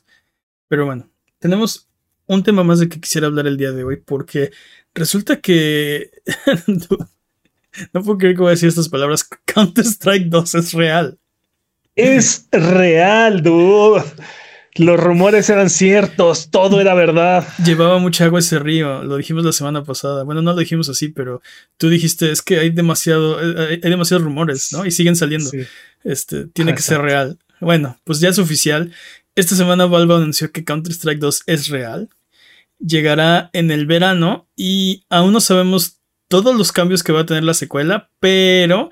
Pero bueno, tenemos un tema más de que quisiera hablar el día de hoy, porque resulta que. no puedo creer que voy a decir estas palabras. Counter-Strike 2 es real. Es real, dude. Los rumores eran ciertos, todo era verdad. Llevaba mucha agua ese río, lo dijimos la semana pasada. Bueno, no lo dijimos así, pero tú dijiste es que hay demasiado, hay, demasiados rumores, ¿no? Y siguen saliendo. Este, tiene que ser real. Bueno, pues ya es oficial. Esta semana Valve anunció que Counter-Strike 2 es real. Llegará en el verano y aún no sabemos todos los cambios que va a tener la secuela, pero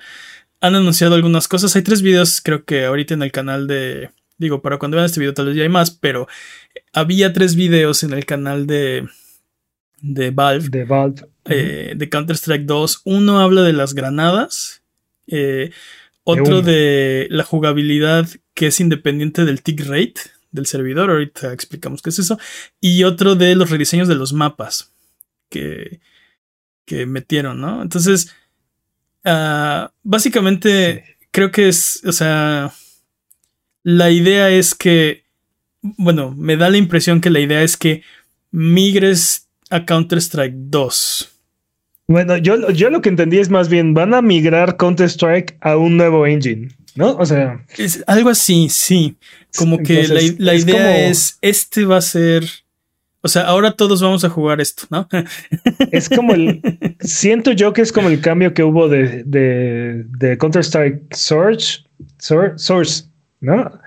han anunciado algunas cosas. Hay tres videos, creo que ahorita en el canal de, Digo, para cuando vean este video tal vez ya hay más, pero había tres videos en el canal de, de Valve. De Valve. Eh, de Counter-Strike 2. Uno habla de las granadas. Eh, otro de, la jugabilidad que es independiente del tick rate del servidor. Ahorita explicamos qué es eso. Y otro de los rediseños de los mapas que, que metieron, ¿no? Entonces, ah, básicamente creo que es, o sea, la idea es que, bueno, me da la impresión que la idea es que migres a Counter-Strike 2. Bueno, yo, yo lo que entendí es más bien, van a migrar Counter-Strike a un nuevo engine, ¿no? O sea... Es algo así, sí. Como que la, idea es, este va a ser... O sea, ahora todos vamos a jugar esto, ¿no? Es como el... siento yo que es como el cambio que hubo de, de, Counter-Strike Source, Source, ¿no?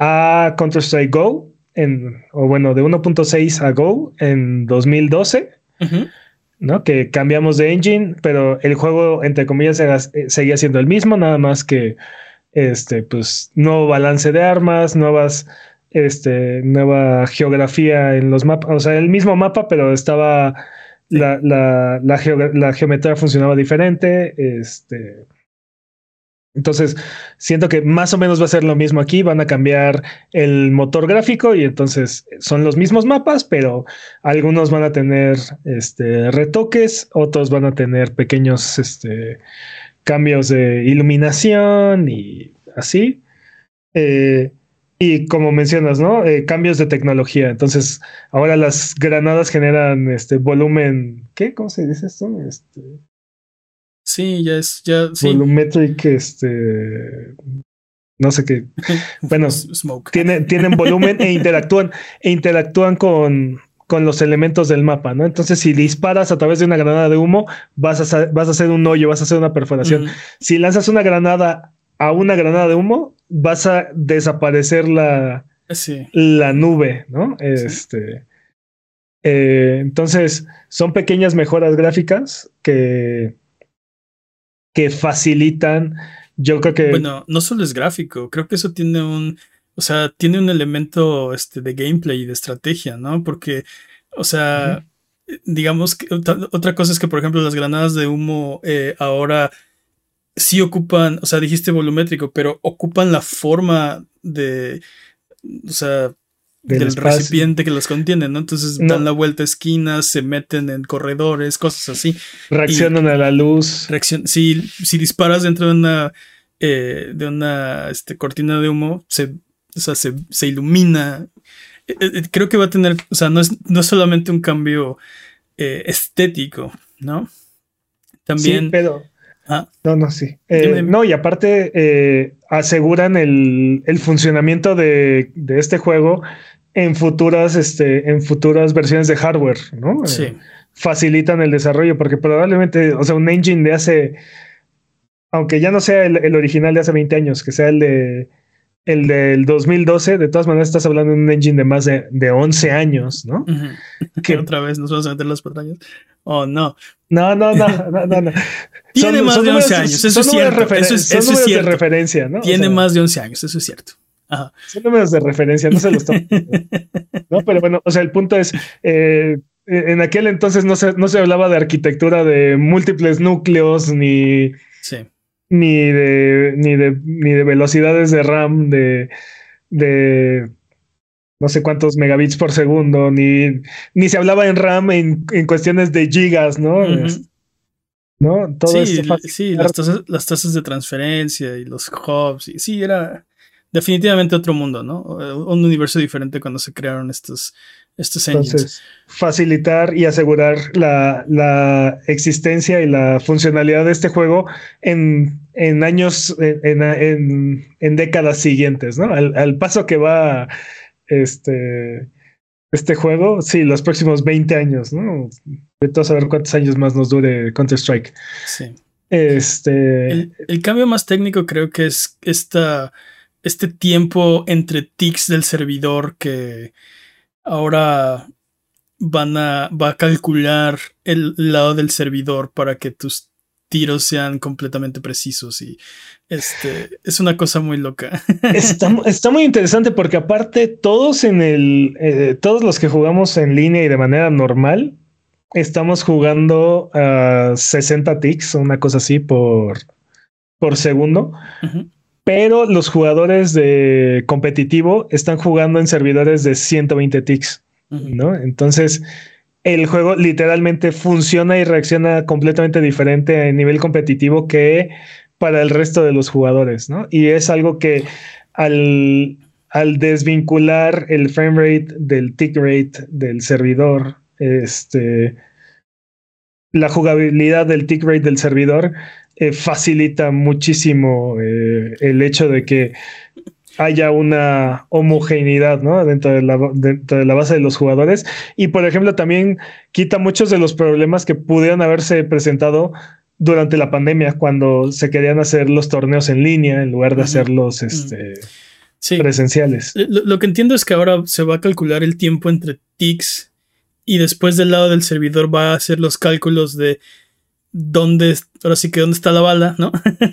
A Counter-Strike Go, en, o bueno, de 1.6 a Go en 2012, ¿no? Que cambiamos de engine, pero el juego, entre comillas, seguía siendo el mismo, nada más que, este, pues, nuevo balance de armas, nuevas, este, nueva geografía en los mapas, o sea, el mismo mapa, pero estaba, la, la, la geometría funcionaba diferente, este entonces, siento que más o menos va a ser lo mismo aquí. Van a cambiar el motor gráfico y entonces son los mismos mapas, pero algunos van a tener este, retoques, otros van a tener pequeños este, cambios de iluminación y así. Eh, y como mencionas, ¿no? Eh, cambios de tecnología. Entonces, ahora las granadas generan este volumen. ¿Qué? ¿Cómo se dice esto? Este Sí, ya es, ya, sí. Volumetric, este, no sé qué. Bueno, Tienen, tienen volumen e interactúan, e interactúan con, con los elementos del mapa, ¿no? Entonces, si disparas a través de una granada de humo, vas a, vas a hacer un hoyo, vas a hacer una perforación. Si lanzas una granada a una granada de humo, vas a desaparecer la, la nube, ¿no? Este. Eh, entonces, son pequeñas mejoras gráficas que, que facilitan. Yo creo que. Bueno, no solo es gráfico, creo que eso tiene un. O sea, tiene un elemento este, de gameplay y de estrategia, ¿no? Porque, o sea, digamos que otra cosa es que, por ejemplo, las granadas de humo eh, ahora sí ocupan, o sea, dijiste volumétrico, pero ocupan la forma de, o sea, del, recipiente que los contiene, ¿no? Entonces dan la vuelta a esquinas, se meten en corredores, cosas así. Reaccionan a la luz. si, si disparas dentro de una, eh, de una este, cortina de humo, se, o sea, se, ilumina. Eh, eh, creo que va a tener, o sea, no es, no solamente un cambio estético, ¿no? También... Sí, pero... Ah. No, no, sí. no, y aparte aseguran el, el funcionamiento de, de, este juego en futuras, este, en futuras versiones de hardware, ¿no? Sí. facilitan el desarrollo, porque probablemente, o sea, un engine de hace, aunque ya no sea el, original de hace 20 años, que sea el de el del 2012, de todas maneras estás hablando de un engine de más de, de 11 años, ¿no? Que otra vez nos vamos a meter las pestañas. Oh, no. No, no, no, no, no. Tiene más de 11 años, eso es cierto. Eso es, eso es cierto. De referencia, ¿no? Tiene más de 11 años, eso es cierto. Son números de referencia, no se los tomo. no, pero bueno, o sea, el punto es, eh, en aquel entonces no se, no se hablaba de arquitectura de múltiples núcleos ni, ni, de, ni, de, ni de velocidades de RAM de, de no sé cuántos megabits por segundo, ni, ni se hablaba en RAM en, en cuestiones de gigas, ¿no? ¿no? Todo sí, sí las, tasas, de transferencia y los hubs. Y, sí, era definitivamente otro mundo, ¿no? Un universo diferente cuando se crearon estos, estos Entonces, facilitar y asegurar la, existencia y la funcionalidad de este juego en, años, en, décadas siguientes, ¿no? Al, paso que va este, este juego, sí, los próximos 20 años, ¿no? De todo saber cuántos años más nos dure Counter-Strike. Sí. Este. El, cambio más técnico creo que es esta, este tiempo entre ticks del servidor que ahora van a, va a calcular el lado del servidor para que tus tiros sean completamente precisos y este es una cosa muy loca. Está, muy interesante porque aparte todos en el eh, todos los que jugamos en línea y de manera normal estamos jugando a 60 ticks, una cosa así por por segundo. Pero los jugadores de competitivo están jugando en servidores de 120 ticks, ¿no? Entonces, el juego literalmente funciona y reacciona completamente diferente a nivel competitivo que para el resto de los jugadores, ¿no? Y es algo que al, al desvincular el frame rate del tick rate del servidor, este, la jugabilidad del tick rate del servidor eh, facilita muchísimo eh, el hecho de que haya una homogeneidad ¿no? dentro, de la, dentro de la base de los jugadores. Y por ejemplo, también quita muchos de los problemas que pudieron haberse presentado durante la pandemia, cuando se querían hacer los torneos en línea en lugar de hacerlos este, presenciales. Lo, lo, que entiendo es que ahora se va a calcular el tiempo entre ticks y después del lado del servidor va a hacer los cálculos de dónde, ahora sí que dónde está la bala, ¿no?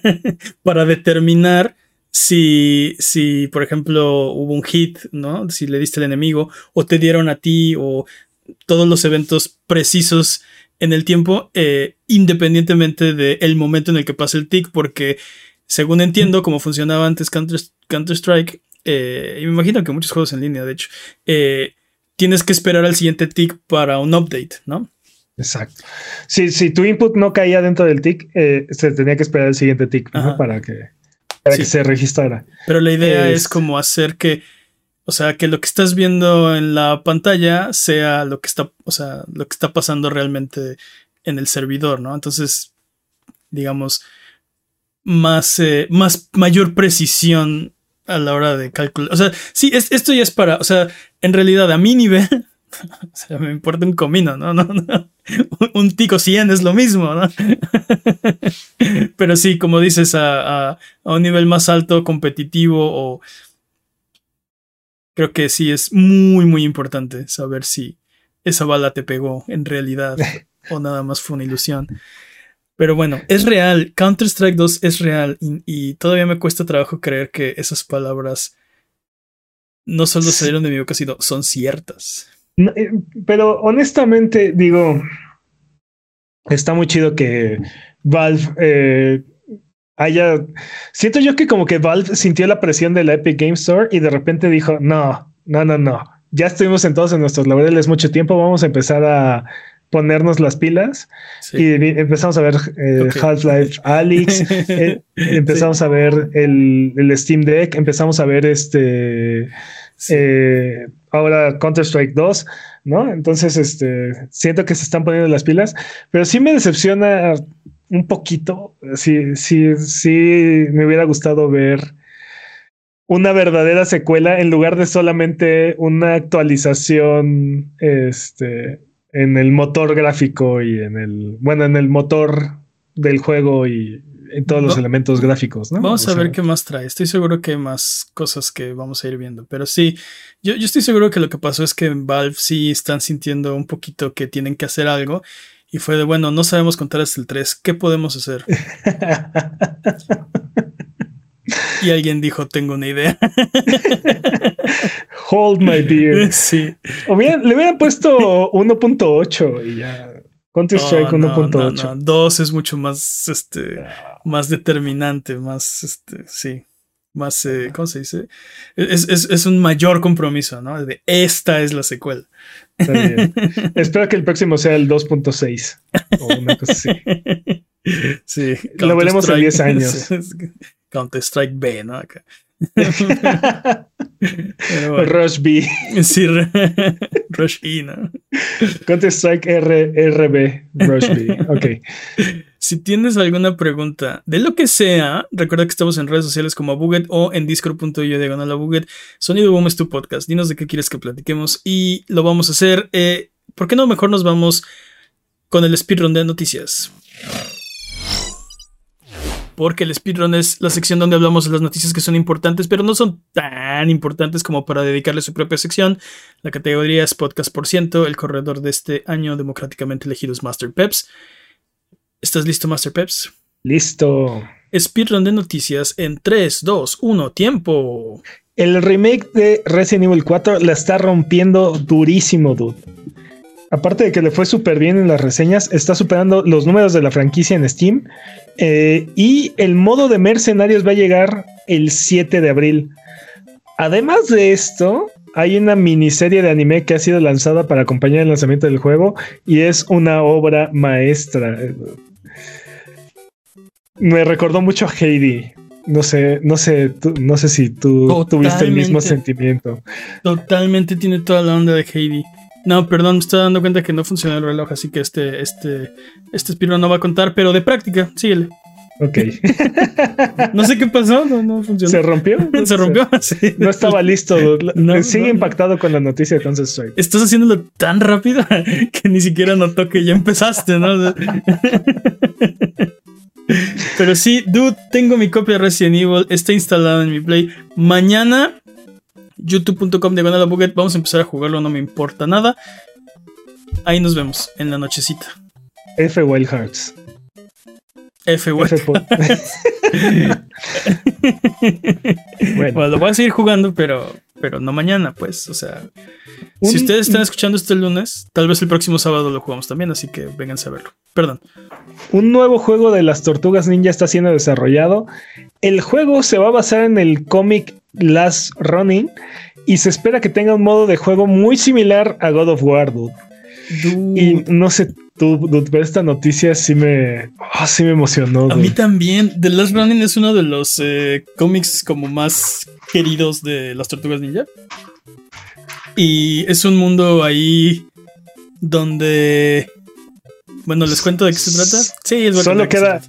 Para determinar si, si, por ejemplo, hubo un hit, ¿no? Si le diste al enemigo, o te dieron a ti, o todos los eventos precisos en el tiempo, eh, independientemente del momento en el que pasa el tick, porque según entiendo cómo funcionaba antes Counter-Strike, eh, y me imagino que muchos juegos en línea, de hecho, eh, tienes que esperar al siguiente tick para un update, ¿no? Exacto. Si, si tu input no caía dentro del tick, eh, se tenía que esperar el siguiente tick para, que, que se registrara. Pero la idea es... como hacer que, o sea, que lo que estás viendo en la pantalla sea lo que está, o sea, lo que está pasando realmente en el servidor, ¿no? Entonces, digamos, más, eh, más mayor precisión a la hora de calcular. O sea, sí, esto ya es para, o sea, en realidad a mi nivel, o sea, me importa un comino, ¿no? no, no. Un tico 100 es lo mismo, ¿no? Pero sí, como dices, a, a, un nivel más alto, competitivo o... Creo que sí es muy, muy importante saber si esa bala te pegó en realidad o nada más fue una ilusión. Pero bueno, es real. Counter-Strike 2 es real y, todavía me cuesta trabajo creer que esas palabras no solo salieron de mi boca, sino son ciertas. Eh, pero honestamente, digo, está muy chido que Valve eh, haya. Siento yo que como que Valve sintió la presión de la Epic Game Store y de repente dijo: No, no, no, no. Ya estuvimos sentados en nuestros laureles mucho tiempo. Vamos a empezar a ponernos las pilas y empezamos a ver eh, Half-Life Alyx, eh, empezamos a ver el, Steam Deck, empezamos a ver este eh, ahora Counter-Strike 2, ¿no? Entonces, este siento que se están poniendo las pilas, pero sí me decepciona un poquito. Sí, sí, sí me hubiera gustado ver una verdadera secuela en lugar de solamente una actualización este en el motor gráfico y en el, bueno, en el motor del juego y en todos los elementos gráficos, ¿no? Vamos a ver qué más trae. Estoy seguro que hay más cosas que vamos a ir viendo. Pero sí, yo, yo estoy seguro que lo que pasó es que en Valve sí están sintiendo un poquito que tienen que hacer algo. Y fue de, bueno, no sabemos contar hasta el 3. ¿Qué podemos hacer? Y alguien dijo, tengo una idea. Hold my beer. Sí. O bien, le hubieran puesto 1.8 y ya. Counter Strike 1.8. 2 es mucho más, este, más determinante, más, este, sí, más, eh, ¿cómo se dice? Es, es, es, un mayor compromiso, ¿no? De esta es la secuela. Espero que el próximo sea el 2.6 o una cosa así. Sí. Lo veremos en 10 años. Counter Strike B, ¿no? Acá. Rush B. Sí, Rush E, ¿no? Counter Strike R, RB, Rush B. Ok. Si tienes alguna pregunta de lo que sea, recuerda que estamos en redes sociales como Buget o en discord.io diagonal a Buget. Sonido Boom es tu podcast. Dinos de qué quieres que platiquemos y lo vamos a hacer. Eh, ¿Por qué no mejor nos vamos con el speedrun de noticias? Porque el speedrun es la sección donde hablamos de las noticias que son importantes, pero no son tan importantes como para dedicarle su propia sección. La categoría es podcast por ciento, el corredor de este año democráticamente elegido es Master Peps. ¿Estás listo, Master Peps? Listo. Speedrun de noticias en 3, 2, 1, tiempo. El remake de Resident Evil 4 la está rompiendo durísimo, dude. Aparte de que le fue súper bien en las reseñas, está superando los números de la franquicia en Steam eh, y el modo de mercenarios va a llegar el 7 de abril. Además de esto, hay una miniserie de anime que ha sido lanzada para acompañar el lanzamiento del juego y es una obra maestra. Me recordó mucho a Heidi. No sé, no sé, no sé si tú tuviste el mismo sentimiento. Totalmente tiene toda la onda de Heidi. No, perdón, me estoy dando cuenta que no funciona el reloj, así que este, este, este espiro no va a contar, pero de práctica, síguele. Ok. no sé qué pasó, no, funcionó. ¿Se rompió? Se rompió, sí. No estaba listo. Sigue impactado con la noticia Counter Strike. Estás haciéndolo tan rápido que ni siquiera notó que ya empezaste, ¿no? Pero sí, dude, tengo mi copia de Resident Evil, está instalado en mi Play. Mañana youtube.com de Buget. Vamos a empezar a jugarlo, no me importa nada. Ahí nos vemos en la nochecita. F Wild Hearts. F Wild bueno. lo voy a seguir jugando, pero, pero no mañana, pues. O sea, si ustedes están escuchando este lunes, tal vez el próximo sábado lo jugamos también, así que vénganse a verlo. Perdón. Un nuevo juego de las tortugas ninja está siendo desarrollado. El juego se va a basar en el cómic Last Running y se espera que tenga un modo de juego muy similar a God of War, dude. Y no sé tú, dude, pero esta noticia sí me, oh, sí me emocionó. A mí también. The Last Running es uno de los eh, cómics como más queridos de las tortugas ninja. Y es un mundo ahí donde... Bueno, ¿les cuento de qué se trata? Sí, es Solo queda...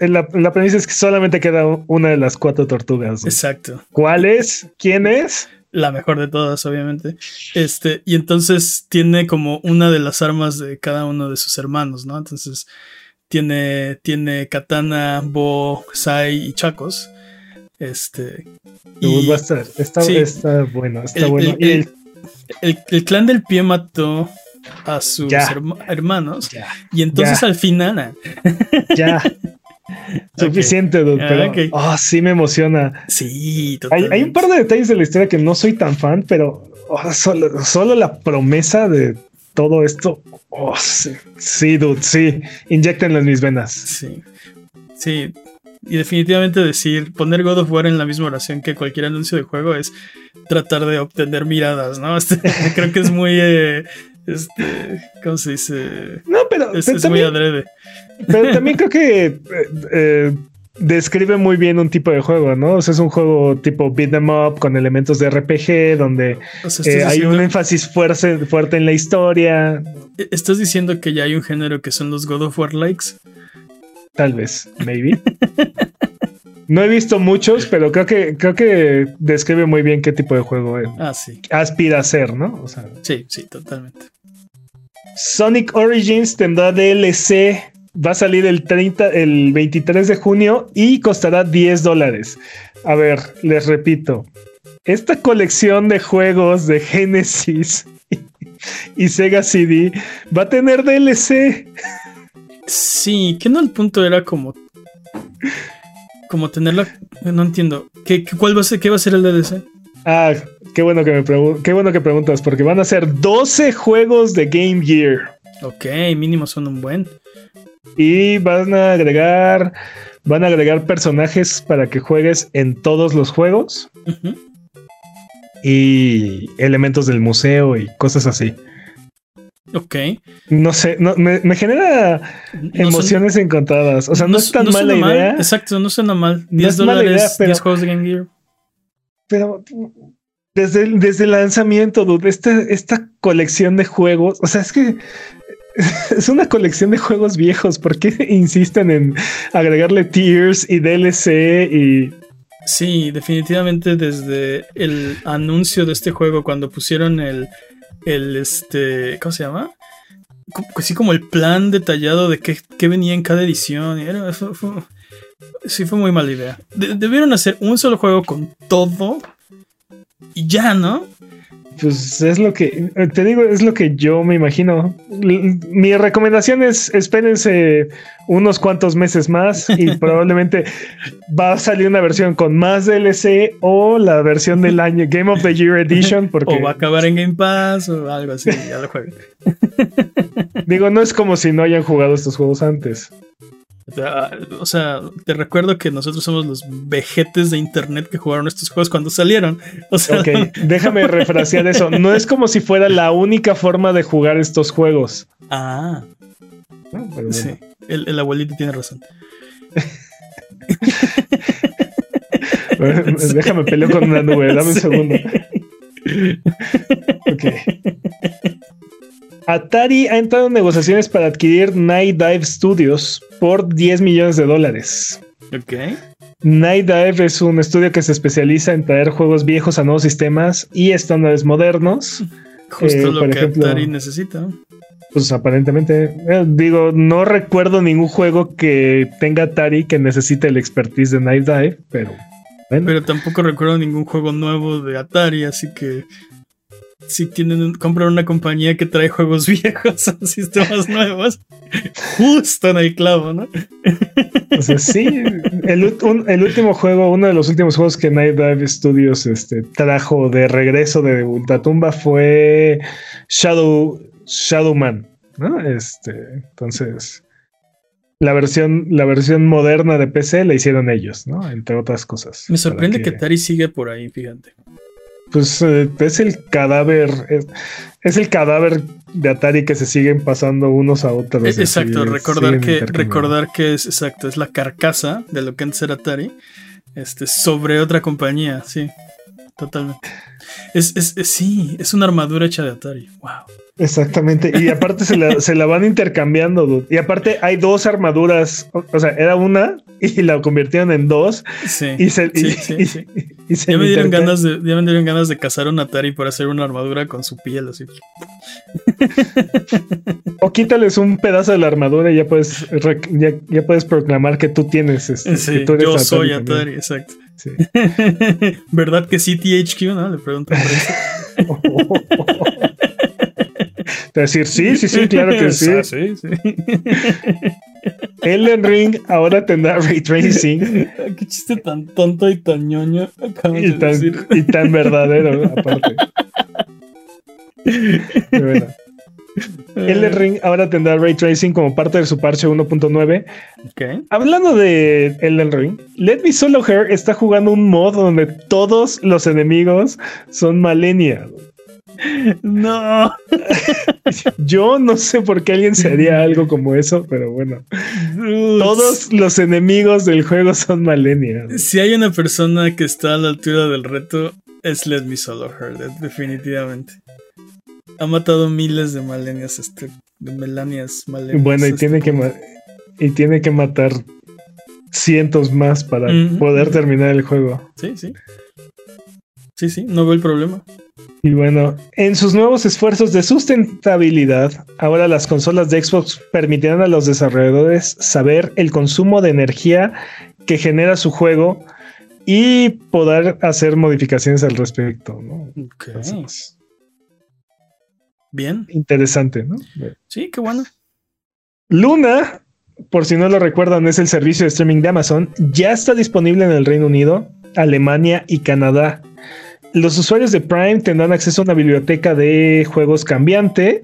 La, la, premisa es que solamente queda una de las cuatro tortugas. Exacto. ¿Cuál es? ¿Quién es? La mejor de todas, obviamente. Este, y entonces tiene como una de las armas de cada uno de sus hermanos, ¿no? Entonces tiene, tiene katana, bo, sai y chacos. Este. Y, va a estar, está, está bueno, está bueno. El, el, clan del pie mató a sus hermanos. y entonces al final. Ya. Suficiente, doctor. Ah, sí me emociona. Sí, hay, hay, un par de detalles de la historia que no soy tan fan, pero oh, solo, la promesa de todo esto. Oh, sí, sí, dude, sí. Inyectenlo en mis venas. Sí. Sí. Y definitivamente decir, poner God of War en la misma oración que cualquier anuncio de juego es tratar de obtener miradas, ¿no? Creo que es muy. Eh, este, ¿Cómo se dice? No, pero. Es, muy adrede. Pero también creo que. Eh, eh, describe muy bien un tipo de juego, ¿no? O sea, es un juego tipo beat em up con elementos de RPG donde hay un énfasis fuerte, fuerte en la historia. E-, ¿Estás diciendo que ya hay un género que son los God of War likes? Tal vez, maybe. No he visto muchos, pero creo que, creo que describe muy bien qué tipo de juego ah, aspira a ser, ¿no? sí, sí, totalmente. Sonic Origins tendrá DLC. Va a salir el 30, el 23 de junio y costará 10 dólares. A ver, les repito. Esta colección de juegos de Genesis y Sega CD va a tener DLC. Sí, que no el punto era como como tenerla. No entiendo. ¿Qué, cuál va a ser, ¿Qué va a ser el DLC? Ah, qué bueno que me qué bueno que preguntas, porque van a ser 12 juegos de Game Gear. Ok, mínimo son un buen. Y van a agregar. Van a agregar personajes para que juegues en todos los juegos. Y elementos del museo y cosas así. Ok. No sé, no, me, me genera No emociones encontradas. O sea, no, es tan mala mal. idea. Exacto, no suena mal. No 10 es mala dólares, idea, pero- 10 juegos de Game Gear. Pero desde el, desde el lanzamiento, dude, esta, esta colección de juegos, o sea, es que es una colección de juegos viejos. ¿Por qué insisten en agregarle tiers y DLC y Sí, definitivamente desde el anuncio de este juego, cuando pusieron el, el este, ¿cómo se llama? Así como el plan detallado de qué, qué venía en cada edición. Era, fue- fue- sí, fue muy mala idea. De- debieron hacer un solo juego con todo y ya, ¿no? Pues es lo que te digo, es lo que yo me imagino. Mi recomendación es espérense unos cuantos meses más y probablemente va a salir una versión con más DLC o la versión del año Game of the Year Edition, porque O va a acabar en Game Pass o algo así, ya lo jueguen. digo, no es como si no hayan jugado estos juegos antes. O sea, O sea, te recuerdo que nosotros somos los vejetes de internet que jugaron estos juegos cuando salieron. O sea, Ok, déjame refrasear eso. No es como si fuera la única forma de jugar estos juegos. ah, ¿no? Pero bueno. sí. El, el abuelito tiene razón. Déjame pelear con una nube, dame un segundo. Ok. Atari ha entrado en negociaciones para adquirir Night Dive Studios por 10 millones de dólares. Ok. Night Dive es un estudio que se especializa en traer juegos viejos a nuevos sistemas y estándares modernos. Justo Eh, lo por que ejemplo- Atari necesita. Pues aparentemente, eh, digo, no recuerdo ningún juego que tenga Atari que necesite el expertise de Night Dive, pero bueno. Pero tampoco recuerdo ningún juego nuevo de Atari, así que si tienen compran una compañía que trae juegos viejos a sistemas nuevos, justo en el clavo, ¿no? O sea, sí, el, ult- un- el último juego, uno de los últimos juegos que Night Dive Studios este, trajo de regreso de Ultratumba fue Shadow, Shadow Man, ¿no? Este, entonces, la versión, la versión moderna de PC la hicieron ellos, ¿no? Entre otras cosas. Me sorprende Para que Atari sigue por ahí, fíjate. Pues eh, es el cadáver, es, es el cadáver de Atari que se siguen pasando unos a otros. Así, Exacto, recordar que, recordar que es exacto, es la carcasa de lo que antes era Atari, este, sobre otra compañía, sí, totalmente. Es, es, es- sí, es una armadura hecha de Atari. Wow. Exactamente. Y aparte se la, se la van intercambiando, dude. Y aparte hay dos armaduras. O, sea, era una y la convirtieron en dos. Sí. Y se, y- sí, sí, y- sí. y se Ya me dieron ganas de, ya me dieron ganas de cazar un Atari para hacer una armadura con su piel así. O quítales un pedazo de la armadura y ya puedes, ya, ya puedes proclamar que tú tienes. este, que tú eres yo soy también. Atari, exacto. Sí. ¿Verdad que sí THQ, no? Le eso. Te decir, sí, sí, sí, claro que sí. Ah, sí, sí. Elden Ring ahora tendrá ray tracing Qué chiste tan tonto y tan ñoño y de tan, decir. y tan verdadero, aparte. Pero bueno. Elden Ring ahora tendrá ray tracing como parte de su parche 1.9 Ok. Hablando de Elden Ring, Let Me Solo Her está jugando un mod donde todos los enemigos son Malenia. No. Yo no sé por qué alguien se haría algo como eso, pero bueno. Todos los enemigos del juego son Malenia. Si hay una persona que está a la altura del reto, es Let Me Solo Her, de- definitivamente. Ha matado miles de malenias, este, de melanias malenias. Bueno, y este, tiene que y tiene que matar cientos más para poder terminar el juego. Sí, sí. Sí, sí, no veo el problema. Y bueno, en sus nuevos esfuerzos de sustentabilidad, ahora las consolas de Xbox permitirán a los desarrolladores saber el consumo de energía que genera su juego y poder hacer modificaciones al respecto. ¿no? Ok. Entonces, Bien. interesante, ¿no? Sí, qué bueno. Luna, por si no lo recuerdan, es el servicio de streaming de Amazon. Ya está disponible en el Reino Unido, Alemania y Canadá. Los usuarios de Prime tendrán acceso a una biblioteca de juegos cambiante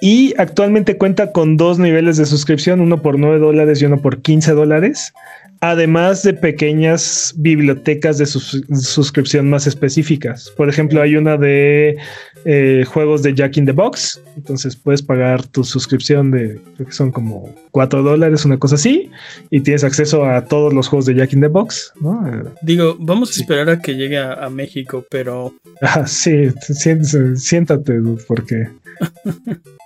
y actualmente cuenta con dos niveles de suscripción, uno por 9 dólares y uno por 15 dólares además de pequeñas bibliotecas de suscripción más específicas. Por ejemplo, hay una de eh, juegos de Jack in the Box, entonces puedes pagar tu suscripción de, creo que son como 4 dólares, una cosa así, y tienes acceso a todos los juegos de Jack in the Box. Digo, vamos a esperar a que llegue a, México, pero... Ah, sí, siéntate, porque...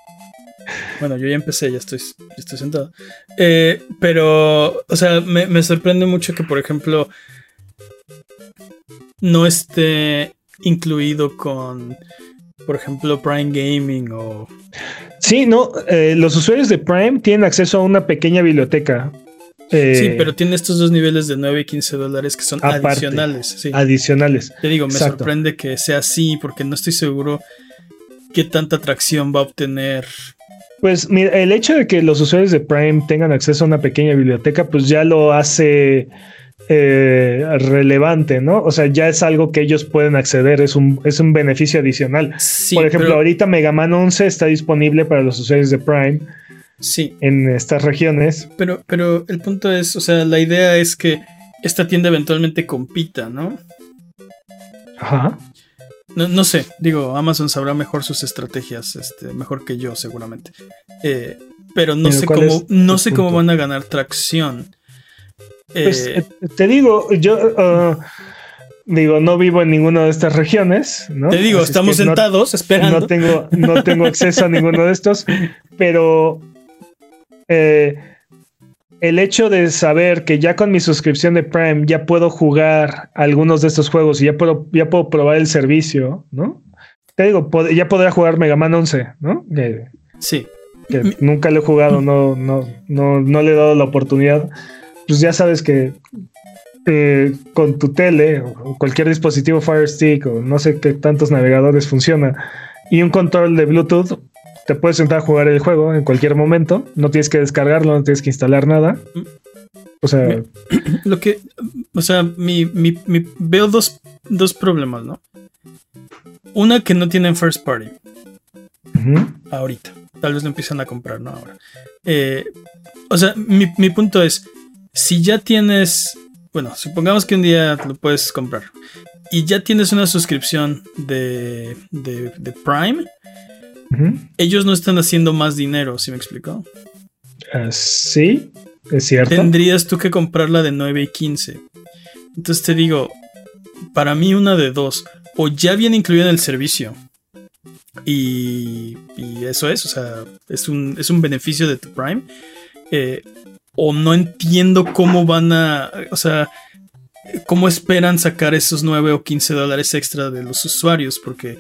Bueno, yo ya empecé, ya estoy, estoy sentado. Eh, pero, o sea, me, sorprende mucho que, por ejemplo, no esté incluido con, por ejemplo, Prime Gaming o... Sí, no, eh, los usuarios de Prime tienen acceso a una pequeña biblioteca. Eh, sí, pero tiene estos dos niveles de 9 y 15 dólares que son adicionales. Adicionales. Te digo, me sorprende que sea así porque no estoy seguro qué tanta atracción va a obtener pues mira, el hecho de que los usuarios de Prime tengan acceso a una pequeña biblioteca, pues ya lo hace eh, relevante, ¿no? O sea, ya es algo que ellos pueden acceder, es un, es un beneficio adicional. Por ejemplo, ahorita Mega Man 11 está disponible para los usuarios de Prime. Sí. En estas regiones. Pero, pero el punto es, o sea, la idea es que esta tienda eventualmente compita, ¿no? Ajá. No, sé, digo, Amazon sabrá mejor sus estrategias, este, mejor que yo seguramente. Eh, pero no sé cómo, no sé cómo van a ganar tracción. Pues, eh, eh, te digo, yo uh, digo, no vivo en ninguna de estas regiones, ¿no? Te digo, estamos sentados esperando. No tengo, no tengo acceso a ninguno de estos, pero el hecho de saber que ya con mi suscripción de Prime ya puedo jugar algunos de estos juegos y ya puedo, ya puedo probar el servicio, ¿no? Te digo, ya podría jugar Mega Man 11, ¿no? sí. Que nunca lo he jugado, no, no, no, no le he dado la oportunidad. Pues ya sabes que eh, con tu tele o cualquier dispositivo Fire Stick o no sé qué tantos navegadores funciona y un control de Bluetooth, te puedes sentar a jugar el juego en cualquier momento. No tienes que descargarlo, no tienes que instalar nada. O sea. Lo que. O sea, mi, veo dos, problemas, ¿no? Una que no tienen first party. Ahorita. Tal vez lo empiezan a comprar, ¿no? Ahora. Eh, o sea, mi, punto es. Si ya tienes. Bueno, supongamos que un día lo puedes comprar. Y ya tienes una suscripción de, de, de Prime ellos no están haciendo más dinero, ¿sí me explicó? Ah, sí, es cierto. Tendrías tú que comprarla de 9 y 15. Entonces te digo, para mí una de dos, o ya viene incluida en el servicio. Y, eso es, o sea, es un, es un beneficio de tu Prime. Eh, o no entiendo cómo van a, o sea, cómo esperan sacar esos 9 o 15 dólares extra de los usuarios, porque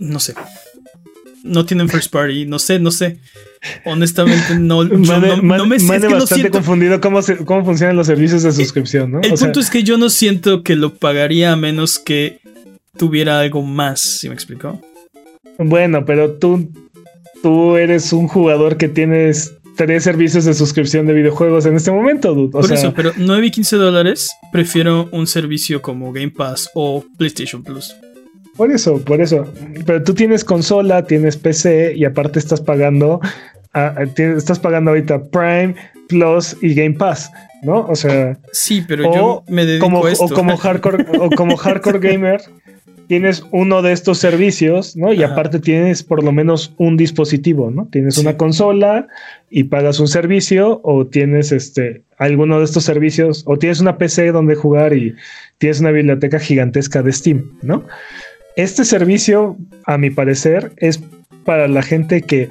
no sé. No tienen first party, no sé, no sé. Honestamente, no, no, me siento bastante confundido cómo, cómo funcionan los servicios de suscripción, ¿no? El punto es que yo no siento que lo pagaría a menos que tuviera algo más, ¿sí me explicó? Bueno, pero tú, tú eres un jugador que tienes tres servicios de suscripción de videojuegos en este momento, dude. Por eso, pero 9 y 15 dólares, prefiero un servicio como Game Pass o PlayStation Plus. Por eso, por eso. Pero tú tienes consola, tienes PC y aparte estás pagando, ah, estás pagando ahorita Prime, Plus y Game Pass, ¿no? O sea. Sí, pero yo me dedico como, a esto. O como hardcore, o como hardcore gamer, tienes uno de estos servicios, ¿no? Y aparte tienes por lo menos un dispositivo, ¿no? Tienes una consola y pagas un servicio, o tienes este alguno de estos servicios, o tienes una PC donde jugar y tienes una biblioteca gigantesca de Steam, ¿no? Este servicio, a mi parecer, es para la gente que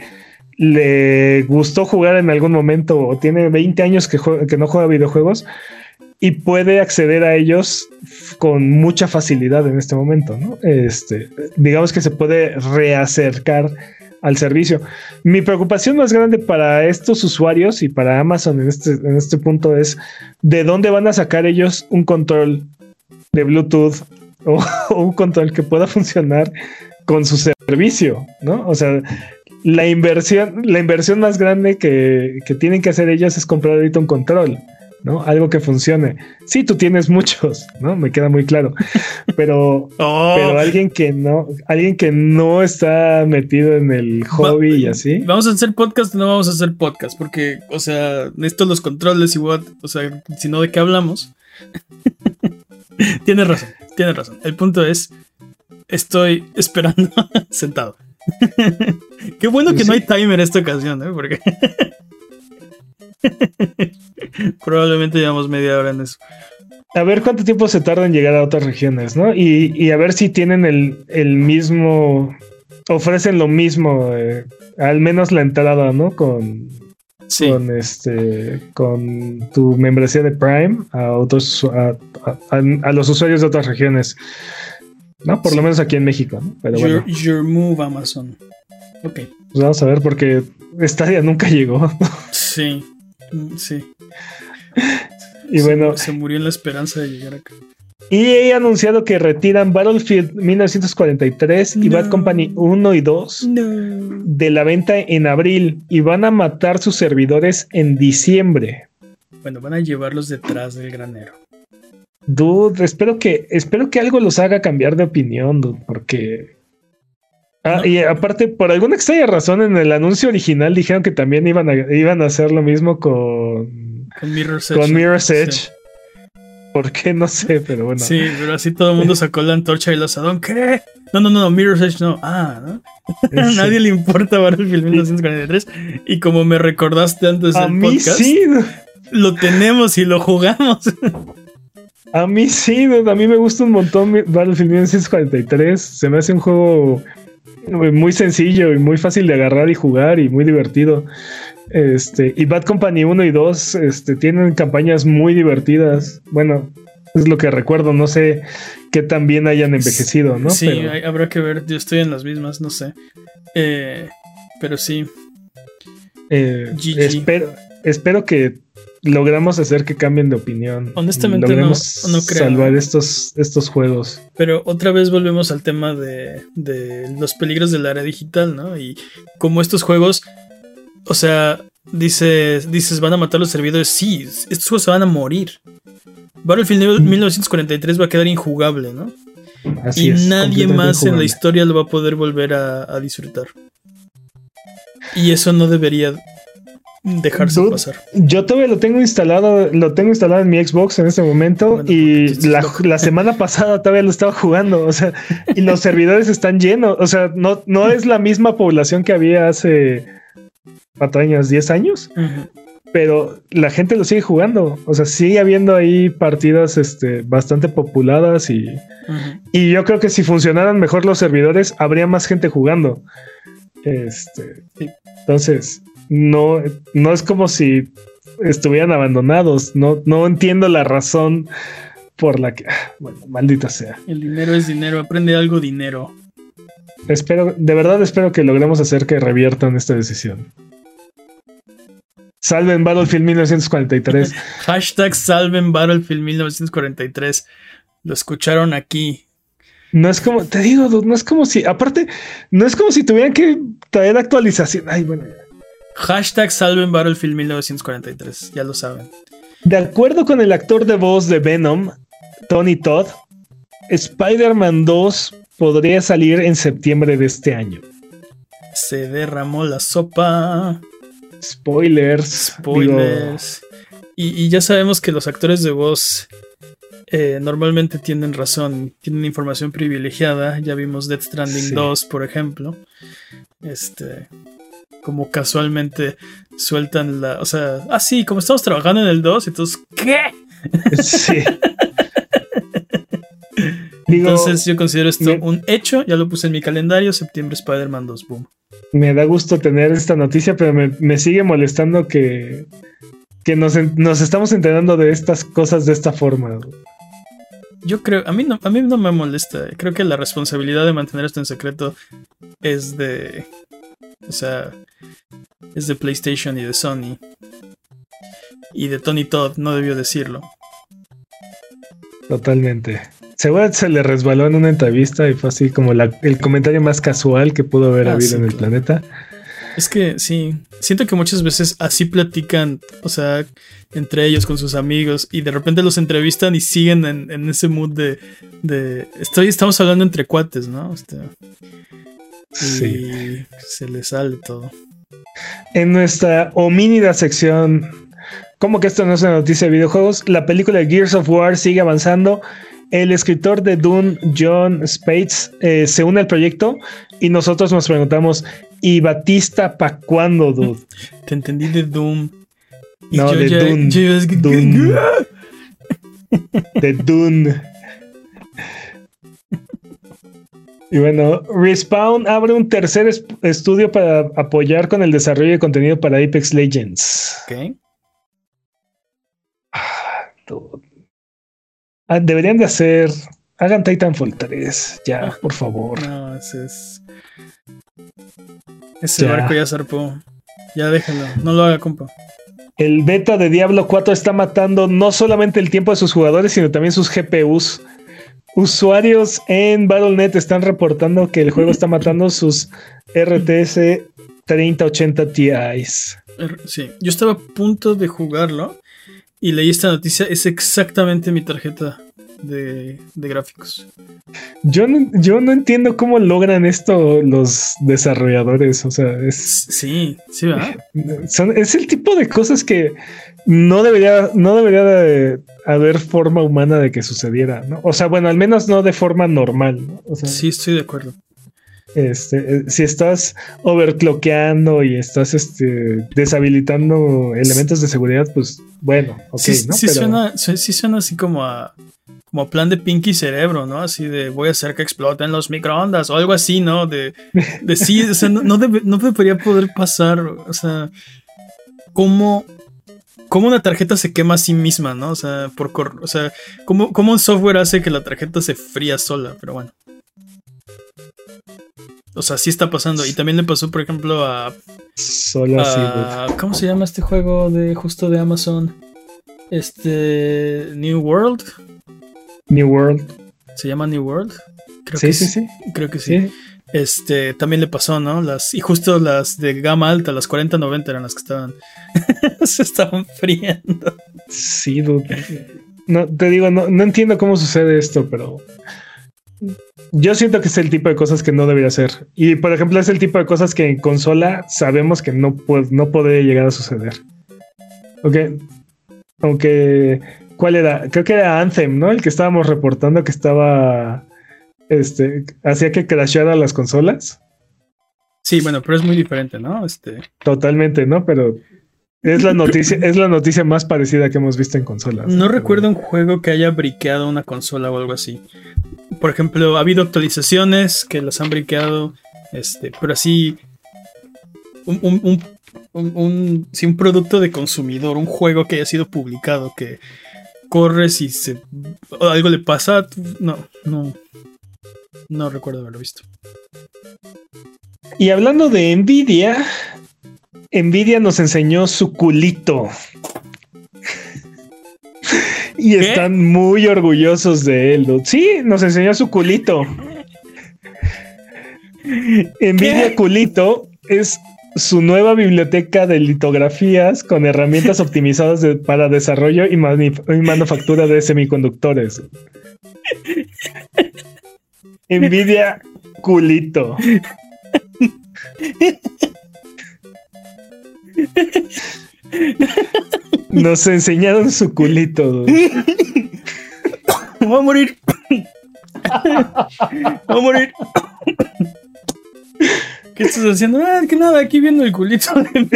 le gustó jugar en algún momento o tiene 20 años que, no juega videojuegos y puede acceder a ellos con mucha facilidad en este momento, ¿no? Este, digamos que se puede reacercar al servicio. Mi preocupación más grande para estos usuarios y para Amazon en este, en este punto es de dónde van a sacar ellos un control de Bluetooth o, un control que pueda funcionar con su servicio, ¿no? O sea, la inversión, la inversión más grande que, tienen que hacer ellos es comprar ahorita un control. ¿no? Algo que funcione. Sí, tú tienes muchos, ¿no? Me queda muy claro. Pero, Oh, pero alguien que no, alguien que no está metido en el hobby y así. ¿Vamos a hacer podcast o no vamos a hacer podcast? Porque, o sea, necesito los controles y what, o sea, si no, ¿de qué hablamos? tienes razón, tienes razón. El punto es, estoy esperando sentado. qué bueno que no hay timer esta ocasión, ¿eh? Porque probablemente llevamos media hora en eso. A ver cuánto tiempo se tarda en llegar a otras regiones, ¿no? Y, y a ver si tienen el, el mismo, ofrecen lo mismo, eh, al menos la entrada, ¿no? Con, Sí, con este, con tu membresía de Prime a otros, a, a- a- los usuarios de otras regiones, ¿no? Por lo menos aquí en México, ¿no? Pero your, bueno, your move, Amazon. Ok, pues vamos a ver porque Stadia nunca llegó. sí, mm, sí. y Se- bueno, se murió en la esperanza de llegar acá. Y he anunciado que retiran Battlefield 1943 y No. Bad Company 1 y 2 No. de la venta en abril y van a matar sus servidores en diciembre. Bueno, van a llevarlos detrás del granero. Dude, espero que, espero que algo los haga cambiar de opinión, dude, porque. Ah, No. y aparte, por alguna extraña razón, en el anuncio original dijeron que también iban a, iban a hacer lo mismo con, Con Mirror's Edge. con Mirror's Edge. Sí. ¿Por qué? No sé, pero bueno. Sí, pero así todo el mundo sacó la antorcha y el asadón. ¿Qué? No, no, no, no, Mirror's Edge no. Ah, ¿no? Sí. Nadie le importa Battlefield 1943. Y como me recordaste antes A del mí podcast, sí, lo tenemos y lo jugamos. a mí sí, a mí me gusta un montón Battlefield 1943. Se me hace un juego muy sencillo y muy fácil de agarrar y jugar y muy divertido. Este, y Bad Company 1 y 2 este, tienen campañas muy divertidas. Bueno, es lo que recuerdo. No sé qué tan bien hayan envejecido, ¿no? sí, Pero, hay- habrá que ver. Yo estoy en las mismas, no sé. Eh, pero sí, eh, GG. espero, espero que logramos hacer que cambien de opinión. Honestamente, no- creo. salvar estos, estos juegos. Pero otra vez volvemos al tema de, de los peligros de la era digital, ¿no? Y como estos juegos, o sea, dices, dices, van a matar los servidores. Sí, estos juegos se van a morir. Battlefield 1943 va a quedar injugable, ¿no? Así y es, nadie más en la historia lo va a poder volver a, a disfrutar. Y eso no debería dejarse Dude, pasar. Yo todavía lo tengo instalado, lo tengo instalado en mi Xbox en este momento Bueno, y la, la semana pasada todavía lo estaba jugando, o sea, y los servidores están llenos, o sea, no, no es la misma población que había hace cuatro años, 10 años, pero la gente lo sigue jugando, o sea, sigue habiendo ahí partidas este, bastante populadas y, y yo creo que si funcionaran mejor los servidores, habría más gente jugando. Este, entonces, no, no es como si estuvieran abandonados. No, no entiendo la razón por la que, ah, bueno, maldita sea. El dinero es dinero, aprende algo dinero. Espero, de verdad espero que logremos hacer que reviertan esta decisión. Salven Battlefield 1943. Hashtag salven Battlefield 1943. Lo escucharon aquí. No es como, te digo, no es como si, aparte, no es como si tuvieran que traer actualización. Ay, bueno. Hashtag salven Battlefield 1943. Ya lo saben. De acuerdo con el actor de voz de Venom, Tony Todd, Spider-Man 2 podría salir en septiembre de este año. Se derramó la sopa. Spoilers. Spoilers. Y, y ya sabemos que los actores de voz eh, normalmente tienen razón, tienen información privilegiada. Ya vimos Death Stranding Sí. 2, por ejemplo. Este. Como casualmente sueltan la. O sea, ah, sí, como estamos trabajando en el 2, entonces, ¿qué? Sí. Digo, Entonces yo considero esto un hecho, ya lo puse en mi calendario, septiembre Spider-Man 2, boom. Me da gusto tener esta noticia, pero me, me sigue molestando que, que nos, nos estamos enterando de estas cosas de esta forma. Yo creo, a mí no, a mí no me molesta, creo que la responsabilidad de mantener esto en secreto es de, o sea, es de PlayStation y de Sony. Y de Tony Todd, no debió decirlo. Totalmente. Seguro se le resbaló en una entrevista y fue así como la- el comentario más casual que pudo haber Ah, habido sí, en el claro. planeta. Es que sí, siento que muchas veces así platican, o sea, entre ellos con sus amigos y de repente los entrevistan y siguen en, ese mood de, de, estoy, estamos hablando entre cuates, ¿no? Este, sí. se les sale todo. En nuestra homínida sección, ¿cómo que esto no es una noticia de videojuegos? La película Gears of War sigue avanzando. El escritor de Dune, John Spates, eh, se une al proyecto y nosotros nos preguntamos, ¿y Batista para cuándo, dude? Te entendí de Doom. no, de Dune. Dune. de Dune. Y bueno, Respawn abre un tercer estudio para apoyar con el desarrollo de contenido para Apex Legends. Ok. Deberían de hacer. Hagan Titanfall 3, ya, ah. por favor. No, ese es. Ese barco ya zarpó. Ya déjalo, no lo haga, compa. El beta de Diablo 4 está matando no solamente el tiempo de sus jugadores, sino también sus GPUs. Usuarios en Battle.net están reportando que el juego está matando sus RTS 3080 Ti's. Sí, yo estaba a punto de jugarlo y leí esta noticia. Es exactamente mi tarjeta de, gráficos. Yo no, yo no entiendo cómo logran esto los desarrolladores. O sea, es. Sí, sí, ¿verdad? es el tipo de cosas que no debería, no debería de haber forma humana de que sucediera, ¿no? O sea, bueno, al menos no de forma normal, ¿no? sí, estoy de acuerdo. Este, eh, si estás overclockeando y estás este, deshabilitando elementos de seguridad, pues bueno, ok, sí, ¿no? Sí, suena, sí, suena así como a, como plan de Pinky Cerebro, ¿no? Así de voy a hacer que exploten los microondas o algo así, ¿no? De, de sí, o sea, no, no, no debería poder pasar, o sea, ¿cómo cómo una tarjeta se quema a sí misma, ¿no? O sea, por o sea, ¿cómo, cómo un software hace que la tarjeta se fría sola, pero bueno. O sea, sí está pasando. Y también le pasó, por ejemplo, a. Solo así, ¿Cómo se llama este juego de justo de Amazon? Este. New World. New World. ¿Se llama New World? Creo sí, que sí, sí. Creo que sí. Este, también le pasó, ¿no? Las, y justo las de gama alta, las 40-90 eran las que estaban. se estaban friendo. Sí, dude. No, te digo, no, no entiendo cómo sucede esto, pero. Yo siento que es el tipo de cosas que no debería ser. Y por ejemplo, es el tipo de cosas que en consola sabemos que no, puede, no puede llegar a suceder. Ok. Aunque. ¿Cuál era? Creo que era Anthem, ¿no? El que estábamos reportando que estaba este, hacía que crashara las consolas. Sí, bueno, pero es muy diferente, ¿no? Este... Totalmente, ¿no? Pero es la noticia, es la noticia más parecida que hemos visto en consolas. No recuerdo un juego que haya briqueado una consola o algo así. Por ejemplo, ha habido actualizaciones que las han briqueado, este, pero así un, un producto de consumidor, un juego que haya sido publicado, que corres y se algo le pasa, no, no, no recuerdo haberlo visto. Y hablando de Nvidia, Nvidia nos enseñó su culito. Y están muy orgullosos de él. Sí, nos enseñó su culito. Nvidia Culito es su nueva biblioteca de litografías con herramientas optimizadas para desarrollo y manufactura de semiconductores. Envidia culito. Nos enseñaron su culito. Voy a morir. Voy a morir. ¿Qué estás haciendo? Ah, que nada, aquí viendo el culito de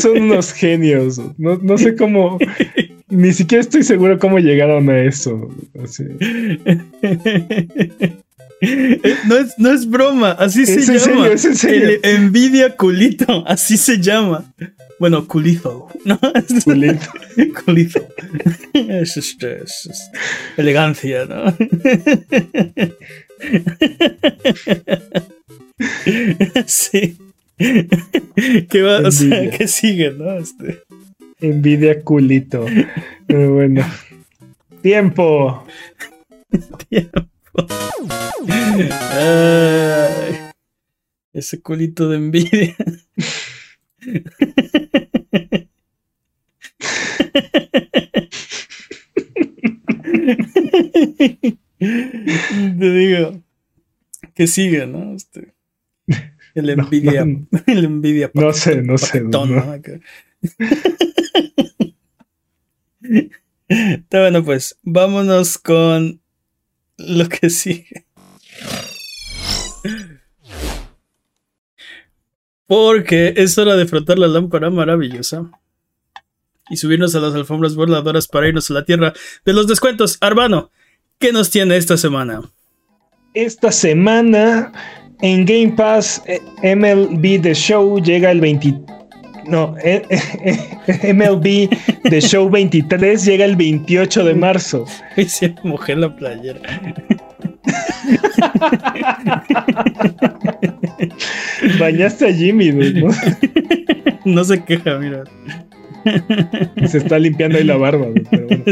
Son unos genios. No, sé cómo. Ni siquiera estoy seguro cómo llegaron a eso. No es, broma, así se llama. El envidia culito, así se llama. Bueno, culito. ¿no? Culito. culito. Es, es, elegancia, ¿no? sí. ¿Qué va? O sea, ¿qué sigue, no? Este. Envidia culito. Pero bueno. Tiempo. Tiempo. ese culito de envidia. Te digo que sigue, ¿no? Este, el envidia, no, el envidia. No sé, no sé. Está bueno, pues vámonos con lo que sigue. Porque es hora de frotar la lámpara maravillosa y subirnos a las alfombras voladoras para irnos a la tierra de los descuentos. Arbano, ¿qué nos tiene esta semana? Esta semana en Game Pass eh, MLB The Show llega el 20 no, eh, eh, MLB The Show 23 llega el 28 de marzo. Se mojé la playera. Bañaste a Jimmy, ¿no? no se queja, mira. Se está limpiando ahí la barba, pero bueno.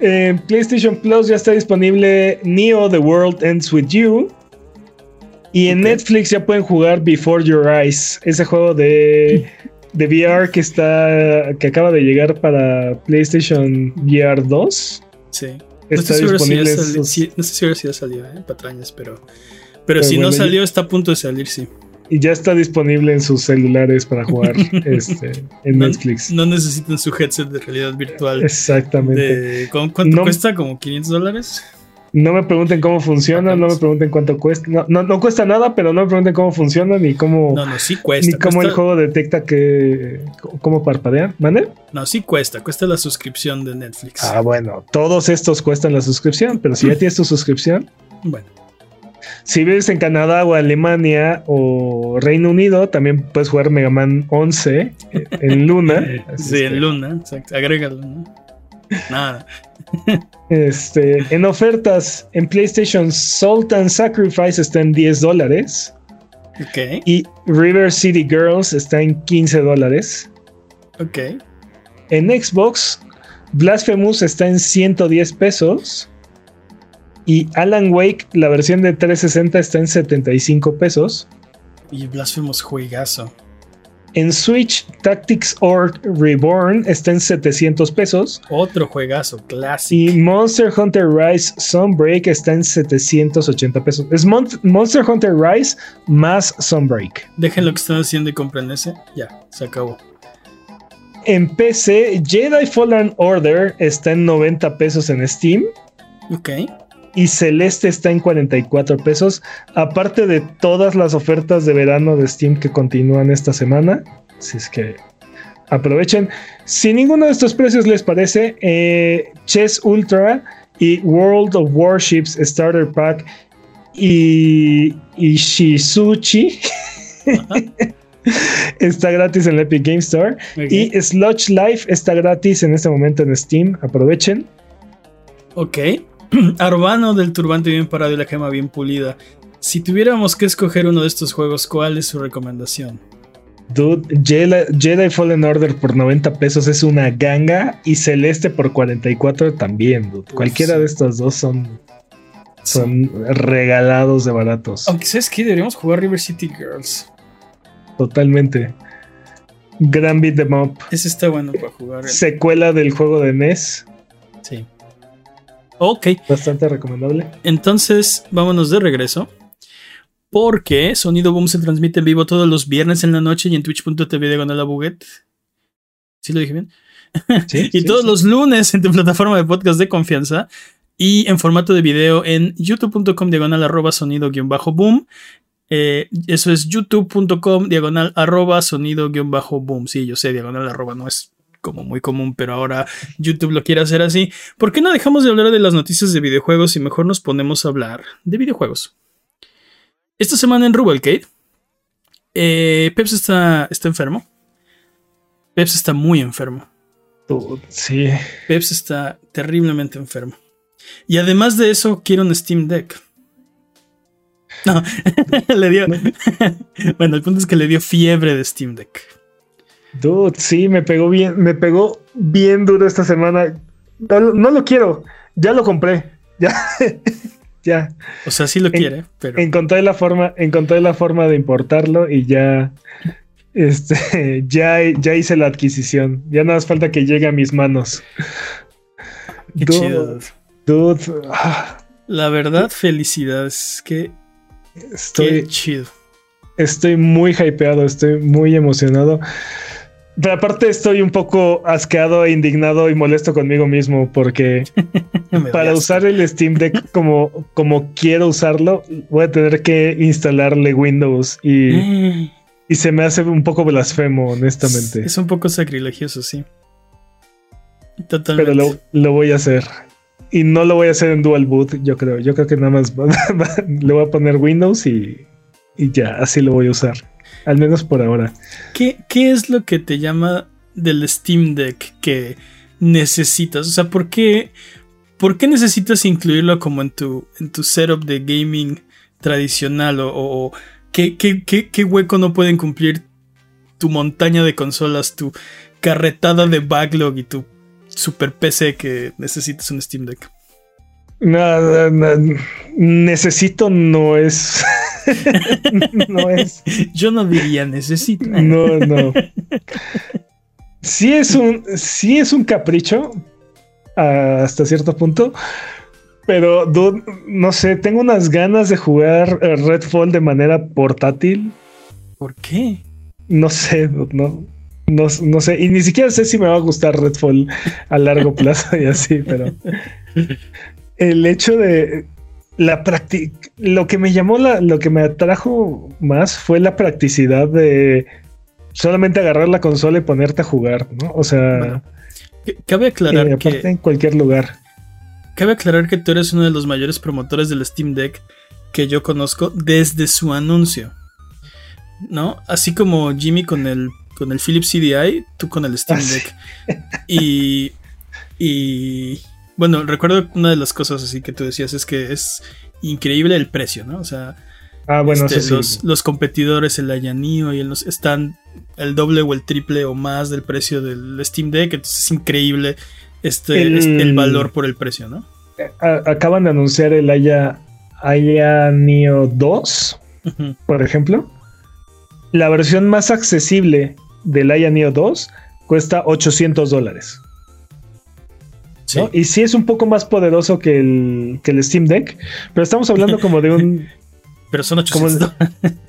En PlayStation Plus ya está disponible Neo The World Ends With You. Y en Netflix ya pueden jugar Before Your Eyes, ese juego de, de VR que está que acaba de llegar para PlayStation VR 2. Sí. Está no disponible. Si no sé si ahora sí ya salió, ¿eh? patrañas, pero, pero, si no salió, está a punto de salir, sí. Y ya está disponible en sus celulares para jugar este, en Netflix. No necesitan su headset de realidad virtual. Exactamente. ¿Cuánto cuesta? ¿Como 500 dólares? No me pregunten cómo funciona, no me pregunten cuánto cuesta. No, no, cuesta nada, pero no me pregunten cómo funciona ni cómo. No, no, sí cuesta. Ni cómo el juego detecta que. cómo parpadea. ¿Mande? No, sí cuesta. Cuesta la suscripción de Netflix. Ah, bueno. Todos estos cuestan la suscripción, pero si ya tienes tu suscripción. Bueno. Si vives en Canadá o Alemania o Reino Unido, también puedes jugar Mega Man 11 en Luna. sí, en Luna, exacto. Agrégalo, ¿no? Nada. Este, en ofertas en PlayStation Salt and Sacrifice está en 10 dólares. Ok. Y River City Girls está en 15 dólares. Ok. En Xbox, Blasphemous está en 110 pesos. Y Alan Wake, la versión de 360, está en 75 pesos. Y Blasphemous juegazo. En Switch, Tactics Org Reborn está en 700 pesos. Otro juegazo clásico. Y Monster Hunter Rise Sunbreak está en 780 pesos. Es Monster Hunter Rise más Sunbreak. Dejen lo que están haciendo y compren ese. Ya, se acabó. En PC, Jedi Fallen Order está en 90 pesos en Steam. Ok y Celeste está en 44 pesos, aparte de todas las ofertas de verano de Steam que continúan esta semana. Si es que aprovechen. Si ninguno de estos precios les parece, eh, Chess Ultra y World of Warships Starter Pack y, y Shizuchi está gratis en la Epic Game Store. Y Sludge Life está gratis en este momento en Steam. Aprovechen. Ok. Arbano del turbante bien parado y la gema bien pulida. Si tuviéramos que escoger uno de estos juegos, ¿cuál es su recomendación? Dude, Jedi, Fallen Order por 90 pesos es una ganga y Celeste por 44 también, dude. Cualquiera de estos dos son, son regalados de baratos. Aunque sabes que deberíamos jugar River City Girls. Totalmente. Gran beat em up. Ese está bueno para jugar. Secuela del juego de NES. Sí. Ok. Bastante recomendable. Entonces, vámonos de regreso. Porque Sonido Boom se transmite en vivo todos los viernes en la noche y en twitch.tv diagonal a buget. ¿Sí lo dije bien? ¿Sí? y todos los lunes en tu plataforma de podcast de confianza. Y en formato de video en youtube.com diagonal arroba sonido guion bajo boom. Eh, eso es youtube.com diagonal arroba sonido guion bajo boom. Sí, yo sé, diagonal arroba no es como muy común, pero ahora YouTube lo quiere hacer así. ¿Por qué no dejamos de hablar de las noticias de videojuegos y mejor nos ponemos a hablar de videojuegos? Esta semana en Rubalcade, eh, Peps está, está enfermo. Peps está muy enfermo. Sí. Peps está terriblemente enfermo. Y además de eso, quiere un Steam Deck. No, le dio. bueno, el punto es que le dio fiebre de Steam Deck. Dude, sí, me pegó bien, me pegó bien duro esta semana. No, lo quiero, ya lo compré, ya, ya. O sea, sí lo quiere, pero encontré la forma, encontré la forma de importarlo y ya, este, ya, ya hice la adquisición. Ya nada más falta que llegue a mis manos. Qué chido. Dude, ah. La verdad, felicidades. Que estoy chido. Estoy muy hypeado, estoy muy emocionado. Pero aparte estoy un poco asqueado e indignado y molesto conmigo mismo porque para usar el Steam Deck como, como quiero usarlo, voy a tener que instalarle Windows y, y se me hace un poco blasfemo, honestamente. Es, un poco sacrilegioso, sí. Totalmente. Pero lo, voy a hacer. Y no lo voy a hacer en dual boot, yo creo. Yo creo que nada más le voy a poner Windows y, y ya, así lo voy a usar. Al menos por ahora. ¿Qué, ¿Qué, es lo que te llama del Steam Deck que necesitas? O sea, ¿por qué, ¿por qué necesitas incluirlo como en tu, en tu setup de gaming tradicional? ¿O, o ¿qué, qué, qué, hueco no pueden cumplir tu montaña de consolas, tu carretada de backlog y tu super PC que necesitas un Steam Deck? Nada, necesito no es. no es. Yo no diría necesito. No, no. Sí es un, sí es un capricho hasta cierto punto. Pero no sé, tengo unas ganas de jugar Redfall de manera portátil. ¿Por qué? No sé, no, no, no sé. Y ni siquiera sé si me va a gustar Redfall a largo plazo y así, pero el hecho de la práctica, lo que me llamó la, lo que me atrajo más fue la practicidad de solamente agarrar la consola y ponerte a jugar, ¿no? O sea, cabe aclarar que en cualquier lugar. Cabe aclarar que tú eres uno de los mayores promotores del Steam Deck que yo conozco desde su anuncio. ¿No? Así como Jimmy con el con el Philips CDI, tú con el Steam ah, Deck. Y y bueno, recuerdo una de las cosas así que tú decías es que es increíble el precio, ¿no? O sea, ah, bueno, este, los, competidores, el Ayanio y el, están el doble o el triple o más del precio del Steam Deck, entonces es increíble este, el, valor por el precio, ¿no? acaban de anunciar el Aya, Aya Neo 2, por ejemplo. La versión más accesible del Aya Neo 2 cuesta 800 dólares. Y sí es un poco más poderoso que el, que el Steam Deck, pero estamos hablando como de un... pero son 800.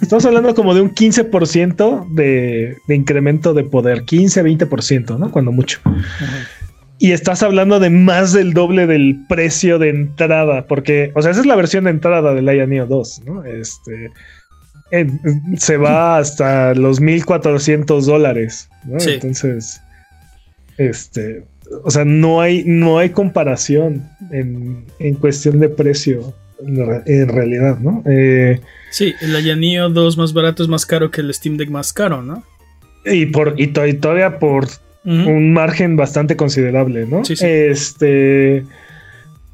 estamos hablando como de un 15% de, de incremento de poder, 15-20%, ¿no? Cuando mucho. Y estás hablando de más del doble del precio de entrada, porque, o sea, esa es la versión de entrada del Aya Neo 2, ¿no? Este, se va hasta los 1400 dólares, ¿no? Entonces, este, o sea, no hay, no hay comparación en, cuestión de precio en, realidad, ¿no? Eh, sí, el Ayanio 2 más barato es más caro que el Steam Deck más caro, ¿no? Y, por, y, todavía por un margen bastante considerable, ¿no? Sí, sí. Este.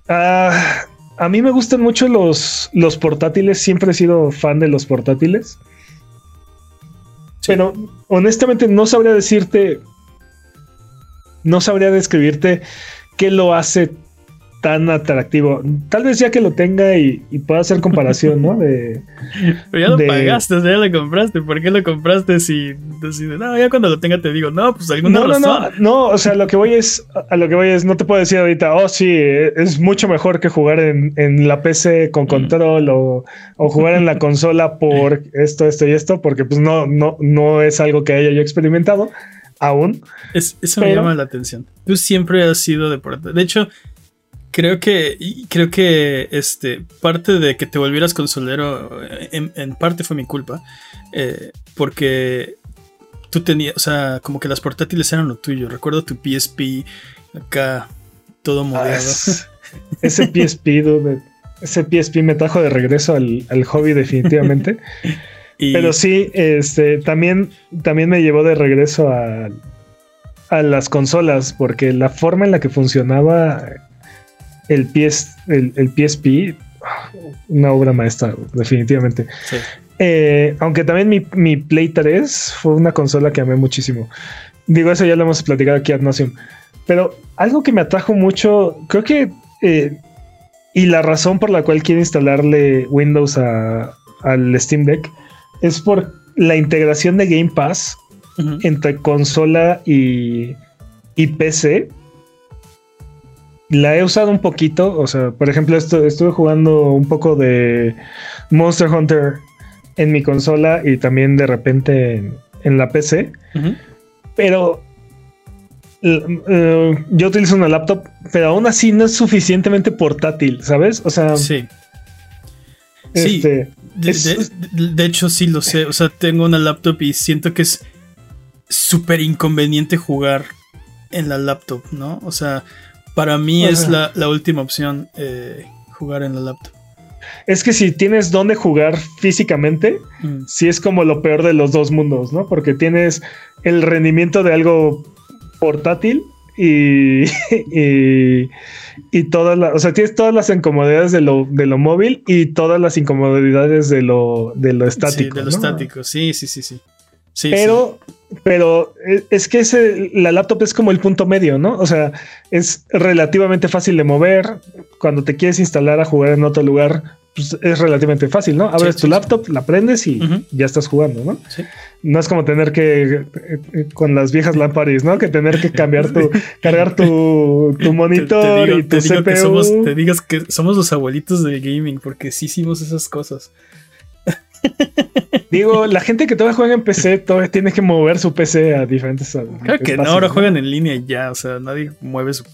Ah, a mí me gustan mucho los, los portátiles, siempre he sido fan de los portátiles. Pero honestamente no sabría decirte no sabría describirte qué lo hace tan atractivo. Tal vez ya que lo tenga y, pueda hacer comparación, ¿no? De, Pero ya lo pagaste, ya lo compraste. ¿Por qué lo compraste si, no, ya cuando lo tenga te digo, no, pues alguna no, razón. No, no, no, o sea, lo que voy es, a lo que voy es, no te puedo decir ahorita, oh, sí, es mucho mejor que jugar en, la PC con mm. control o, jugar en la consola por esto, esto y esto, porque pues no, no, no es algo que haya yo experimentado aún. eso me llama la atención. Tú siempre has sido deporte. De hecho, creo que creo que este parte de que te volvieras consolero en, parte fue mi culpa eh, porque tú tenías o sea como que las portátiles eran lo tuyo recuerdo tu PSP acá todo ah, modeado ese PSP ese PSP me trajo de regreso al, al hobby definitivamente Pero sí, este, también, también me llevó de regreso a, a las consolas, porque la forma en la que funcionaba el, PS, el, PSP, una obra maestra, definitivamente. eh, aunque también mi, mi, Play 3 fue una consola que amé muchísimo. Digo, eso ya lo hemos platicado aquí ad nauseum. Pero algo que me atrajo mucho, creo que, eh, y la razón por la cual quiero instalarle Windows al Steam Deck es por la integración de Game Pass entre consola y, y PC la he usado un poquito. O sea, por ejemplo, estuve jugando un poco de Monster Hunter en mi consola y también de repente en, la PC. Pero yo utilizo una laptop, pero aún así no es suficientemente portátil, ¿sabes? O sea. Sí. Este, de, hecho, sí lo sé. O sea, tengo una laptop y siento que es súper inconveniente jugar en la laptop, ¿no? O sea, para mí es la, última opción eh, jugar en la laptop. Es que si tienes dónde jugar físicamente, mm. sí es como lo peor de los dos mundos, ¿no? Porque tienes el rendimiento de algo portátil y, y, todas las, o sea, tienes todas las incomodidades de lo, de lo móvil y todas las incomodidades de lo, de lo estático. Sí, de lo estático, sí, sí, sí, sí. pero, pero es que ese, la laptop es como el punto medio, ¿no? O sea, es relativamente fácil de mover. Cuando te quieres instalar a jugar en otro lugar, pues es relativamente fácil, ¿no? Abres tu laptop, la prendes y ya estás jugando, ¿no? No es como tener que, eh, con las viejas lámparas, ¿no? Que tener que cambiar tu, cargar tu, tu monitor y tu CPU. te digas que somos los abuelitos de gaming, porque sí hicimos esas cosas. Digo, la gente que todavía juega en PC todavía tiene que mover su PC a diferentes. Claro que no, ahora juegan en línea y ya, o sea, nadie mueve su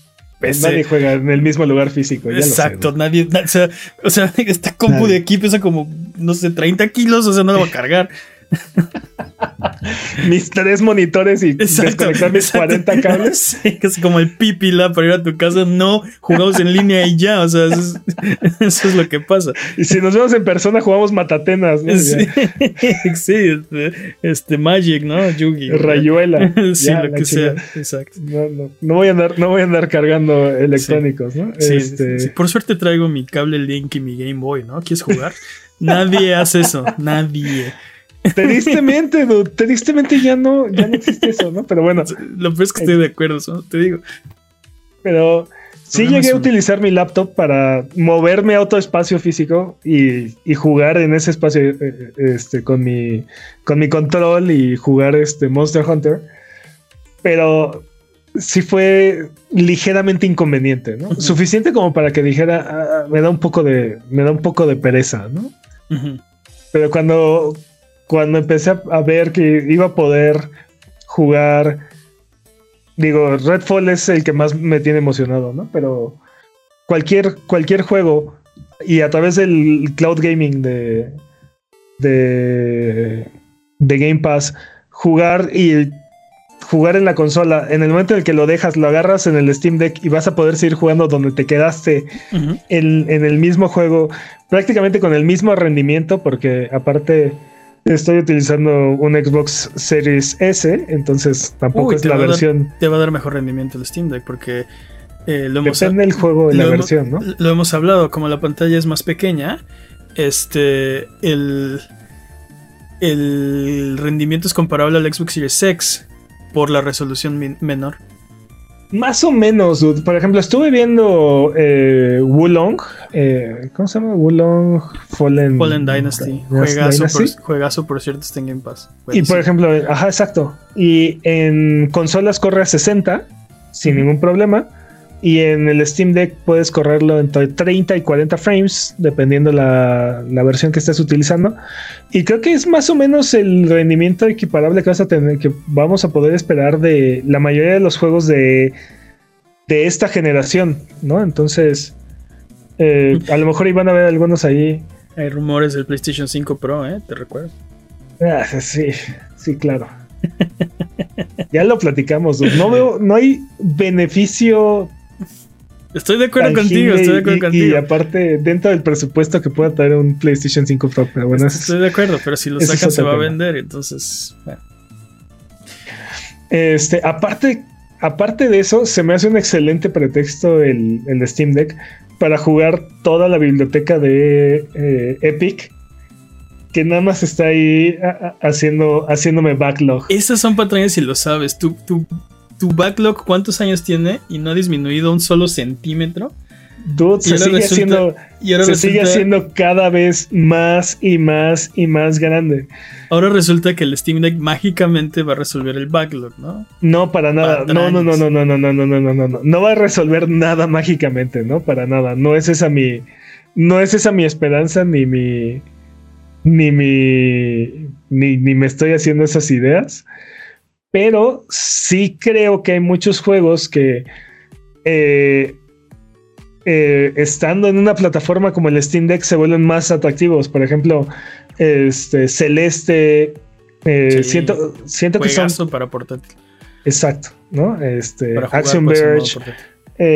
PC. Nadie juega en el mismo lugar físico. Exacto, nadie, o sea, o sea, esta compu de aquí pesa como, no sé, 30 kilos, o sea, no lo va a cargar. mis tres monitores y desconectar mis 40 cables. Sí, casi como el pipila para ir a tu casa. No, jugamos en línea y ya. O sea, eso es, lo que pasa. Y si nos vemos en persona, jugamos matatenas. Sí, este, este, Magic, ¿no? Yugi. Rayuela. sí, lo que sea. Exacto. No, no, no, voy a andar, no voy a andar cargando electrónicos, ¿no? Sí, este... Por suerte traigo mi cable Link y mi Game Boy, ¿no? ¿Quieres jugar? Nadie hace eso. Nadie. Tristemente, tristemente ya no, ya no existe eso, ¿no? Pero bueno. Lo peor es que estoy de acuerdo, te digo. Pero sí llegué a utilizar mi laptop para moverme a otro espacio físico y, jugar en ese espacio eh, eh, este, con, mi, con mi control y jugar este Monster Hunter. Pero sí fue ligeramente inconveniente, ¿no? Suficiente como para que dijera, ah, ah, me da un poco de, me da un poco de pereza, ¿no? Pero cuando, cuando empecé a ver que iba a poder jugar, digo, Redfall es el que más me tiene emocionado, ¿no? Pero cualquier, cualquier juego y a través del cloud gaming de, de, de Game Pass, jugar y jugar en la consola, en el momento en el que lo dejas, lo agarras en el Steam Deck y vas a poder seguir jugando donde te quedaste en, en, el mismo juego, prácticamente con el mismo rendimiento, porque aparte Estoy utilizando un Xbox Series S, entonces tampoco es la versión. te va a dar mejor rendimiento el Steam Deck porque eh, lo Depende del juego y la versión, ¿no? Lo hemos hablado, como la pantalla es más pequeña, este el, el rendimiento es comparable al Xbox Series X por la resolución menor. Más o menos, Por ejemplo, estuve viendo eh, Wulong. Eh, ¿Cómo se llama? Wulong Fallen, Fallen Dynasty. Juegazo, Por, juegazo, por cierto, está en Game Pass. Y por ejemplo, ajá, exacto. Y en consolas corre a 60 sin ningún problema. Y en el Steam Deck puedes correrlo entre 30 y 40 frames, dependiendo la, la versión que estés utilizando. Y creo que es más o menos el rendimiento equiparable que vas a tener, que vamos a poder esperar de la mayoría de los juegos de, de esta generación, ¿no? Entonces, eh, a lo mejor iban a ver algunos ahí. Hay rumores del PlayStation 5 Pro, ¿eh? ¿Te recuerdas? Ah, sí, sí, claro. ya lo platicamos. No veo, no hay beneficio Estoy de acuerdo contigo, estoy de acuerdo y, contigo. Y aparte, dentro del presupuesto que pueda traer un PlayStation 5 Pro, pero bueno. Estoy de acuerdo, pero si lo sacan se va a vender, entonces. Bueno. Este, aparte, aparte de eso, se me hace un excelente pretexto el, el Steam Deck para jugar toda la biblioteca de eh, Epic que nada más está ahí haciendo, haciéndome backlog. Esas son patrañas si lo sabes. Tu, tu, tu backlog, ¿cuántos años tiene? Y no ha disminuido un solo centímetro. Dude, se, sigue, haciendo, se sigue haciendo cada vez más y más y más grande. Ahora resulta que el Steam Deck mágicamente va a resolver el backlog, ¿no? No, para nada. No, no, no, no, no, no, no, no, no, no, no, no. No va a resolver nada mágicamente, ¿no? Para nada. No es esa mi. No es esa mi esperanza ni mi. Ni mi. Ni, ni me estoy haciendo esas ideas. Pero sí creo que hay muchos juegos que. Eh, eh, estando en una plataforma como el Steam Deck se vuelven más atractivos. Por ejemplo, este Celeste, eh, siento, siento que son para portátil. Exacto, ¿no? Este Action pues, Verge,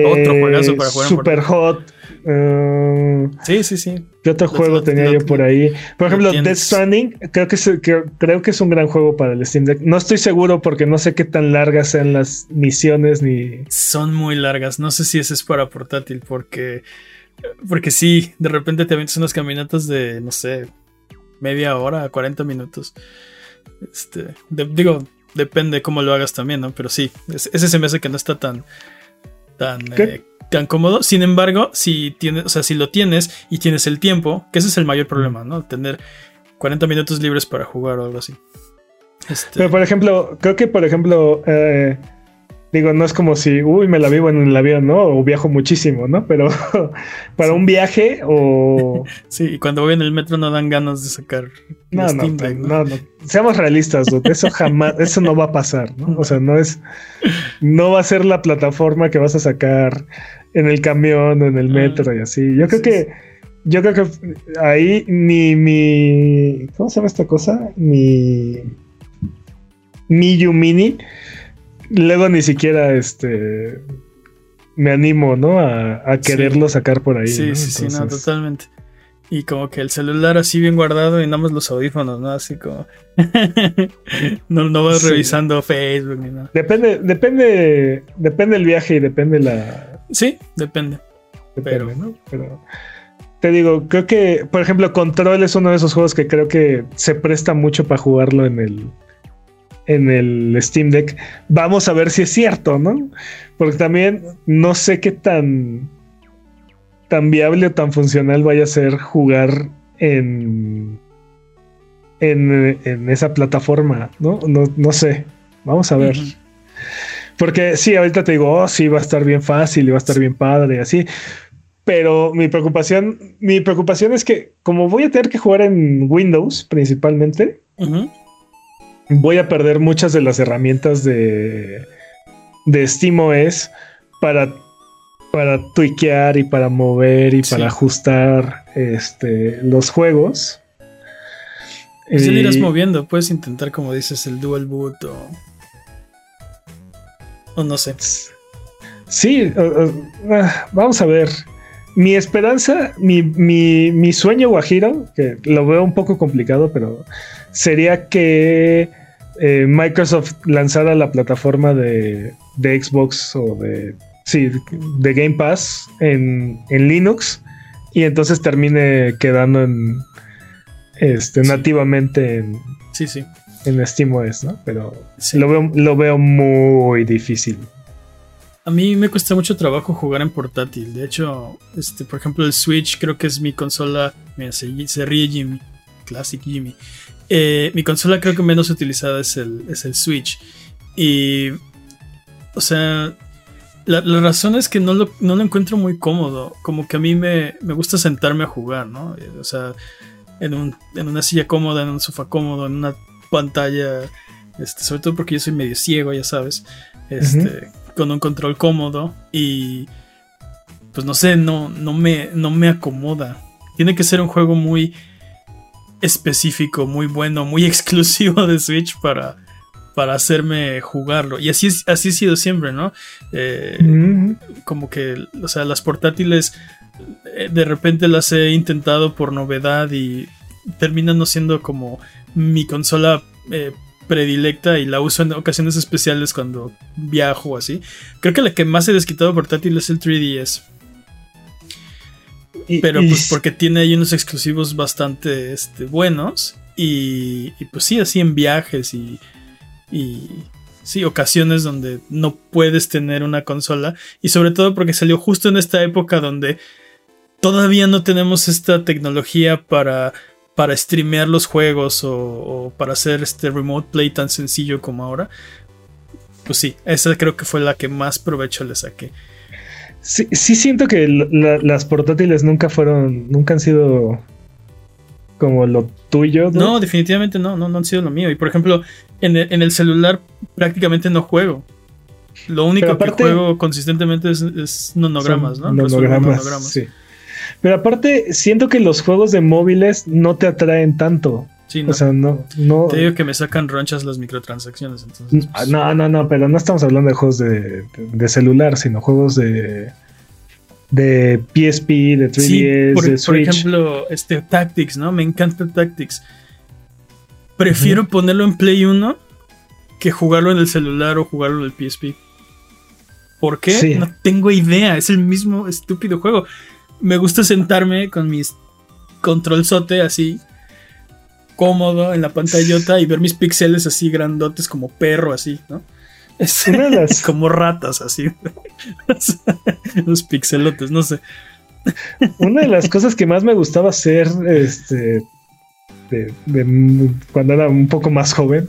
otro juegazo para jugar Super Hot. Uh, sí, sí, sí. ¿Qué otro juego tenía yo por ahí? Por ejemplo, Death Stranding, creo que, es, creo que es un gran juego para el Steam Deck. No estoy seguro porque no sé qué tan largas sean las misiones ni. Son muy largas. No sé si ese es para portátil porque. Porque sí, de repente te avientas unas caminatas de, no sé, media hora, 40 minutos. Este, digo, depende cómo lo hagas también, ¿no? Pero sí, ese se me hace que no está tan tan, eh, tan cómodo. Sin embargo, si tienes, o sea, si lo tienes y tienes el tiempo, que ese es el mayor problema, ¿no? Tener 40 minutos libres para jugar o algo así. Este Pero por ejemplo, creo que por ejemplo, eh, Digo, no es como si, uy, me la vivo en el avión, ¿no? O viajo muchísimo, ¿no? Pero para un viaje o... sí, y cuando voy en el metro no dan ganas de sacar... No, no, no, no, Seamos realistas, Eso jamás, eso no va a pasar, ¿no? O sea, no es... No va a ser la plataforma que vas a sacar en el camión o en el metro y así. Yo creo que... Yo creo que ahí ni mi... ¿Cómo se llama esta cosa? Mi... Mi Yumini luego ni siquiera este me animo, ¿no? A, quererlo sacar por ahí. Sí, sí, sí, no, totalmente. Y como que el celular así bien guardado y nada más los audífonos, ¿no? Así como. no, no vas revisando Facebook ni nada. Depende, depende, depende el viaje y depende la. Sí, depende. Depende, Pero... ¿no? Pero te digo, creo que, por ejemplo, Control es uno de esos juegos que creo que se presta mucho para jugarlo en el, en el Steam Deck. Vamos a ver si es cierto, ¿no? Porque también no sé qué tan, tan viable o tan funcional vaya a ser jugar en, en, esa plataforma, ¿no? ¿no? sé. Vamos a ver. Porque sí, ahorita te digo, oh, sí, va a estar bien fácil y va a estar bien padre y así. Pero mi preocupación, mi preocupación es que como voy a tener que jugar en Windows principalmente, voy a perder muchas de las herramientas de, de SteamOS para, para tweakear y para mover y para ajustar este, los juegos. Pues y... irás moviendo, puedes intentar, como dices, el dual boot o. O no sé. Sí, ah, vamos a ver. Mi esperanza, mi, mi, mi sueño guajiro, que lo veo un poco complicado, pero sería que eh, Microsoft lanzara la plataforma de, Xbox o de, sí, de Game Pass en, Linux y entonces termine quedando en este nativamente en, sí, sí. en SteamOS, ¿no? Pero lo, veo, lo veo muy difícil. A mí me cuesta mucho trabajo jugar en portátil. De hecho, este, por ejemplo, el Switch creo que es mi consola. Mira, se ríe Jimmy. Classic Jimmy. Eh, mi consola creo que menos utilizada es el, es el Switch. Y. O sea. La, razón es que no lo, no lo, encuentro muy cómodo. Como que a mí me, me gusta sentarme a jugar, ¿no? Eh, o sea, en, un, en, una silla cómoda, en un sofá cómodo, en una pantalla. Este, sobre todo porque yo soy medio ciego, ya sabes. Este, Con un control cómodo. Y. Pues no sé, no, no, me, no me acomoda. Tiene que ser un juego muy específico, muy bueno, muy exclusivo de Switch para, para hacerme jugarlo. Y así, así ha sido siempre, ¿no? Eh, como que, o sea, las portátiles eh, de repente las he intentado por novedad y terminan no siendo como mi consola eh, predilecta y la uso en ocasiones especiales cuando viajo o así. Creo que la que más he desquitado portátil es el 3DS. Pero pues porque tiene ahí unos exclusivos bastante este, buenos. Y, pues sí, así en viajes y, y sí, ocasiones donde no puedes tener una consola. Y sobre todo porque salió justo en esta época donde todavía no tenemos esta tecnología para, para streamear los juegos o, para hacer este remote play tan sencillo como ahora. Pues sí, esa creo que fue la que más provecho le saqué. Sí, sí siento que las portátiles nunca fueron, nunca han sido como lo tuyo. No, definitivamente no, no, no han sido lo mío. Y por ejemplo, en el, celular prácticamente no juego. Lo único que juego consistentemente es, nonogramas, ¿no? Nonogramas, Sí. Pero aparte, siento que los juegos de móviles no te atraen tanto. Sí, no. O sea, no, no. Te digo que me sacan ronchas las microtransacciones. Entonces, pues, No, no, no, pero no estamos hablando de juegos de, de celular, sino juegos de de PSP, de 3DS, por, de Switch. Por ejemplo, este Tactics, ¿no? Me encanta Tactics. Prefiero ponerlo en Play 1 que jugarlo en el celular o jugarlo en el PSP. ¿Por qué? No tengo idea. Es el mismo estúpido juego. Me gusta sentarme con mis controlzote así cómodo en la pantallota y ver mis píxeles así grandotes como perro así, ¿no? Es como ratas así. Los pixelotes, no sé. Una de las cosas que más me gustaba hacer este, cuando era un poco más joven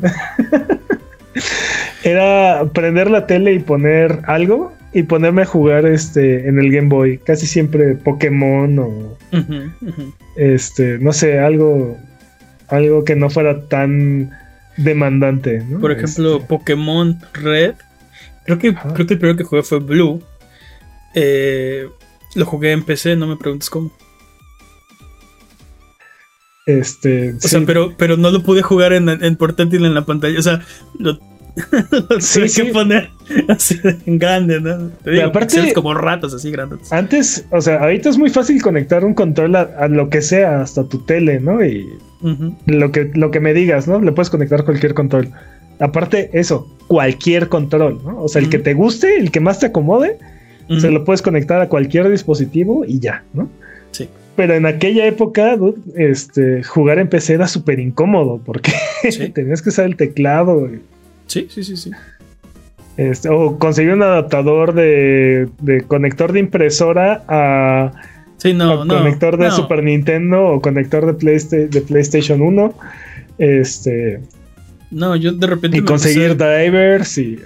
era prender la tele y poner algo y ponerme a jugar este en el Game Boy. Casi siempre Pokémon o este, no sé, algo, algo que no fuera tan demandante. Por ejemplo, este. Pokémon Red. Creo que, creo que el primero que jugué fue Blue. Eh, lo jugué en PC, no me preguntes cómo. Este. O sea, pero, pero no lo pude jugar en, en portátil en la pantalla. O sea, lo, sí, que poner así en grande, ¿no? aparte, como ratos así grandes. Antes, o sea, ahorita es muy fácil conectar un control a, lo que sea, hasta tu tele, ¿no? Y lo, que, lo que me digas, ¿no? Le puedes conectar cualquier control. Aparte, eso, cualquier control, ¿no? O sea, el que te guste, el que más te acomode, se lo puedes conectar a cualquier dispositivo y ya, ¿no? Sí. Pero en aquella época, este, jugar en PC era súper incómodo porque tenías que usar el teclado. Sí, sí, sí, sí. Este, o conseguir un adaptador de, conector de impresora a, sí, no, conector de Super Nintendo o conector de, de PlayStation 1. Este. No, yo de repente. Y conseguir drivers y.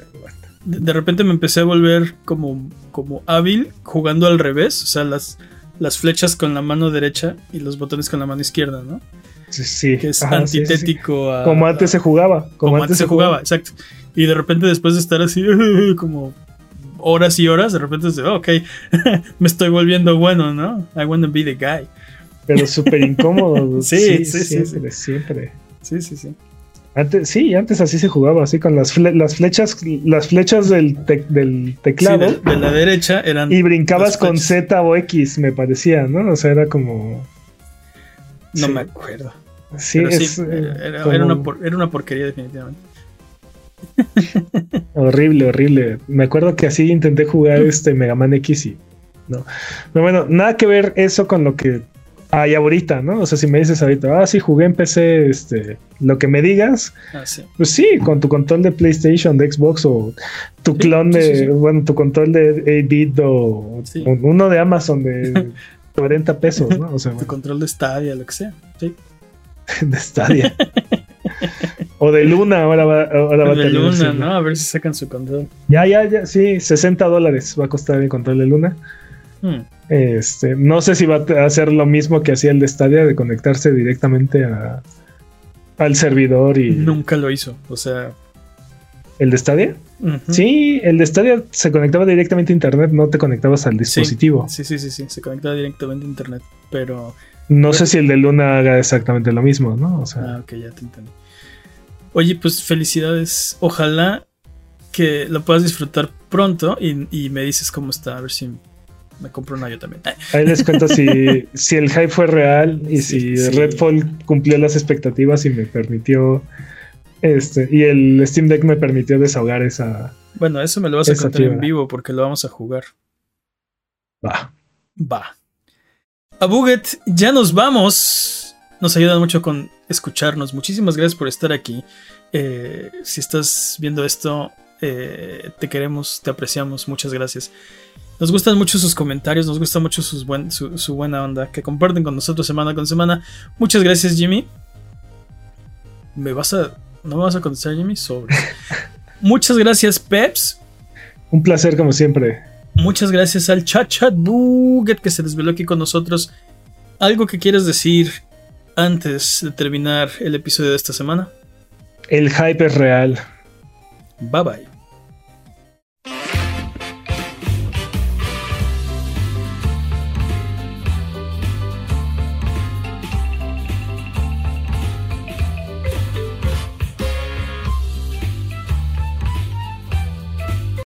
De, repente me empecé a volver como, como hábil jugando al revés. O sea, las, las flechas con la mano derecha y los botones con la mano izquierda, ¿no? Sí, que es antitético a. Como antes se jugaba. Como, antes, se jugaba, exacto. Y de repente, después de estar así, como horas y horas, de repente se, ok, me estoy volviendo bueno, ¿no? I want to be the guy. Pero súper incómodo. sí, sí, sí, siempre, siempre. Sí, sí, sí. Antes, sí, antes así se jugaba, así con las, las flechas, las flechas del, del teclado. de, la derecha eran. Y brincabas con Z o X, me parecía, ¿no? O sea, era como. No me acuerdo. Sí, es, eh, era, una porquería definitivamente. horrible, horrible. Me acuerdo que así intenté jugar este Mega Man X y no. Pero bueno, nada que ver eso con lo que hay ahorita, ¿no? O sea, si me dices ahorita, ah, sí, jugué en PC, este, lo que me digas, ah, sí. pues sí, con tu control de PlayStation, de Xbox o tu clon de, bueno, tu control de 8-bit o uno de Amazon de 40 pesos, ¿no? O sea, tu control de Stadia, lo que sea, sí. de Stadia. o de Luna, ahora va, ahora va a tener. De Luna, ¿no? A ver si sacan su control. Ya, ya, ya, sí, 60 dólares va a costar el control de Luna. Hmm. Este, no sé si va a hacer lo mismo que hacía el de Stadia, de conectarse directamente a, al servidor y. Nunca lo hizo, o sea. ¿El de Stadia? Sí, el de Stadia se conectaba directamente a internet, no te conectabas al dispositivo. Sí, sí, sí, sí, se conectaba directamente a internet, pero no sé si el de Luna haga exactamente lo mismo, ¿no? O sea. Ah, ok, ya te entendí. Oye, pues felicidades. Ojalá que lo puedas disfrutar pronto y, me dices cómo está, a ver si me compro una yo también. Ahí les cuento si, si el hype fue real y si Redfall cumplió las expectativas y me permitió. Este, y el Steam Deck me permitió desahogar esa. Bueno, eso me lo vas a contar en vivo porque lo vamos a jugar. Va. Va. A Buget, ya nos vamos. Nos ayudan mucho con escucharnos. Muchísimas gracias por estar aquí. Eh, si estás viendo esto, eh, te queremos, te apreciamos. Muchas gracias. Nos gustan mucho sus comentarios, nos gusta mucho sus su, buena onda que comparten con nosotros semana con semana. Muchas gracias, Jimmy. ¿Me vas a. ¿No me vas a contestar, Jimmy? Sobre. Muchas gracias, Peps. Un placer, como siempre. Muchas gracias al Chat Chat Buget que se desveló aquí con nosotros. ¿Algo que quieras decir antes de terminar el episodio de esta semana? El hype es real. Bye bye.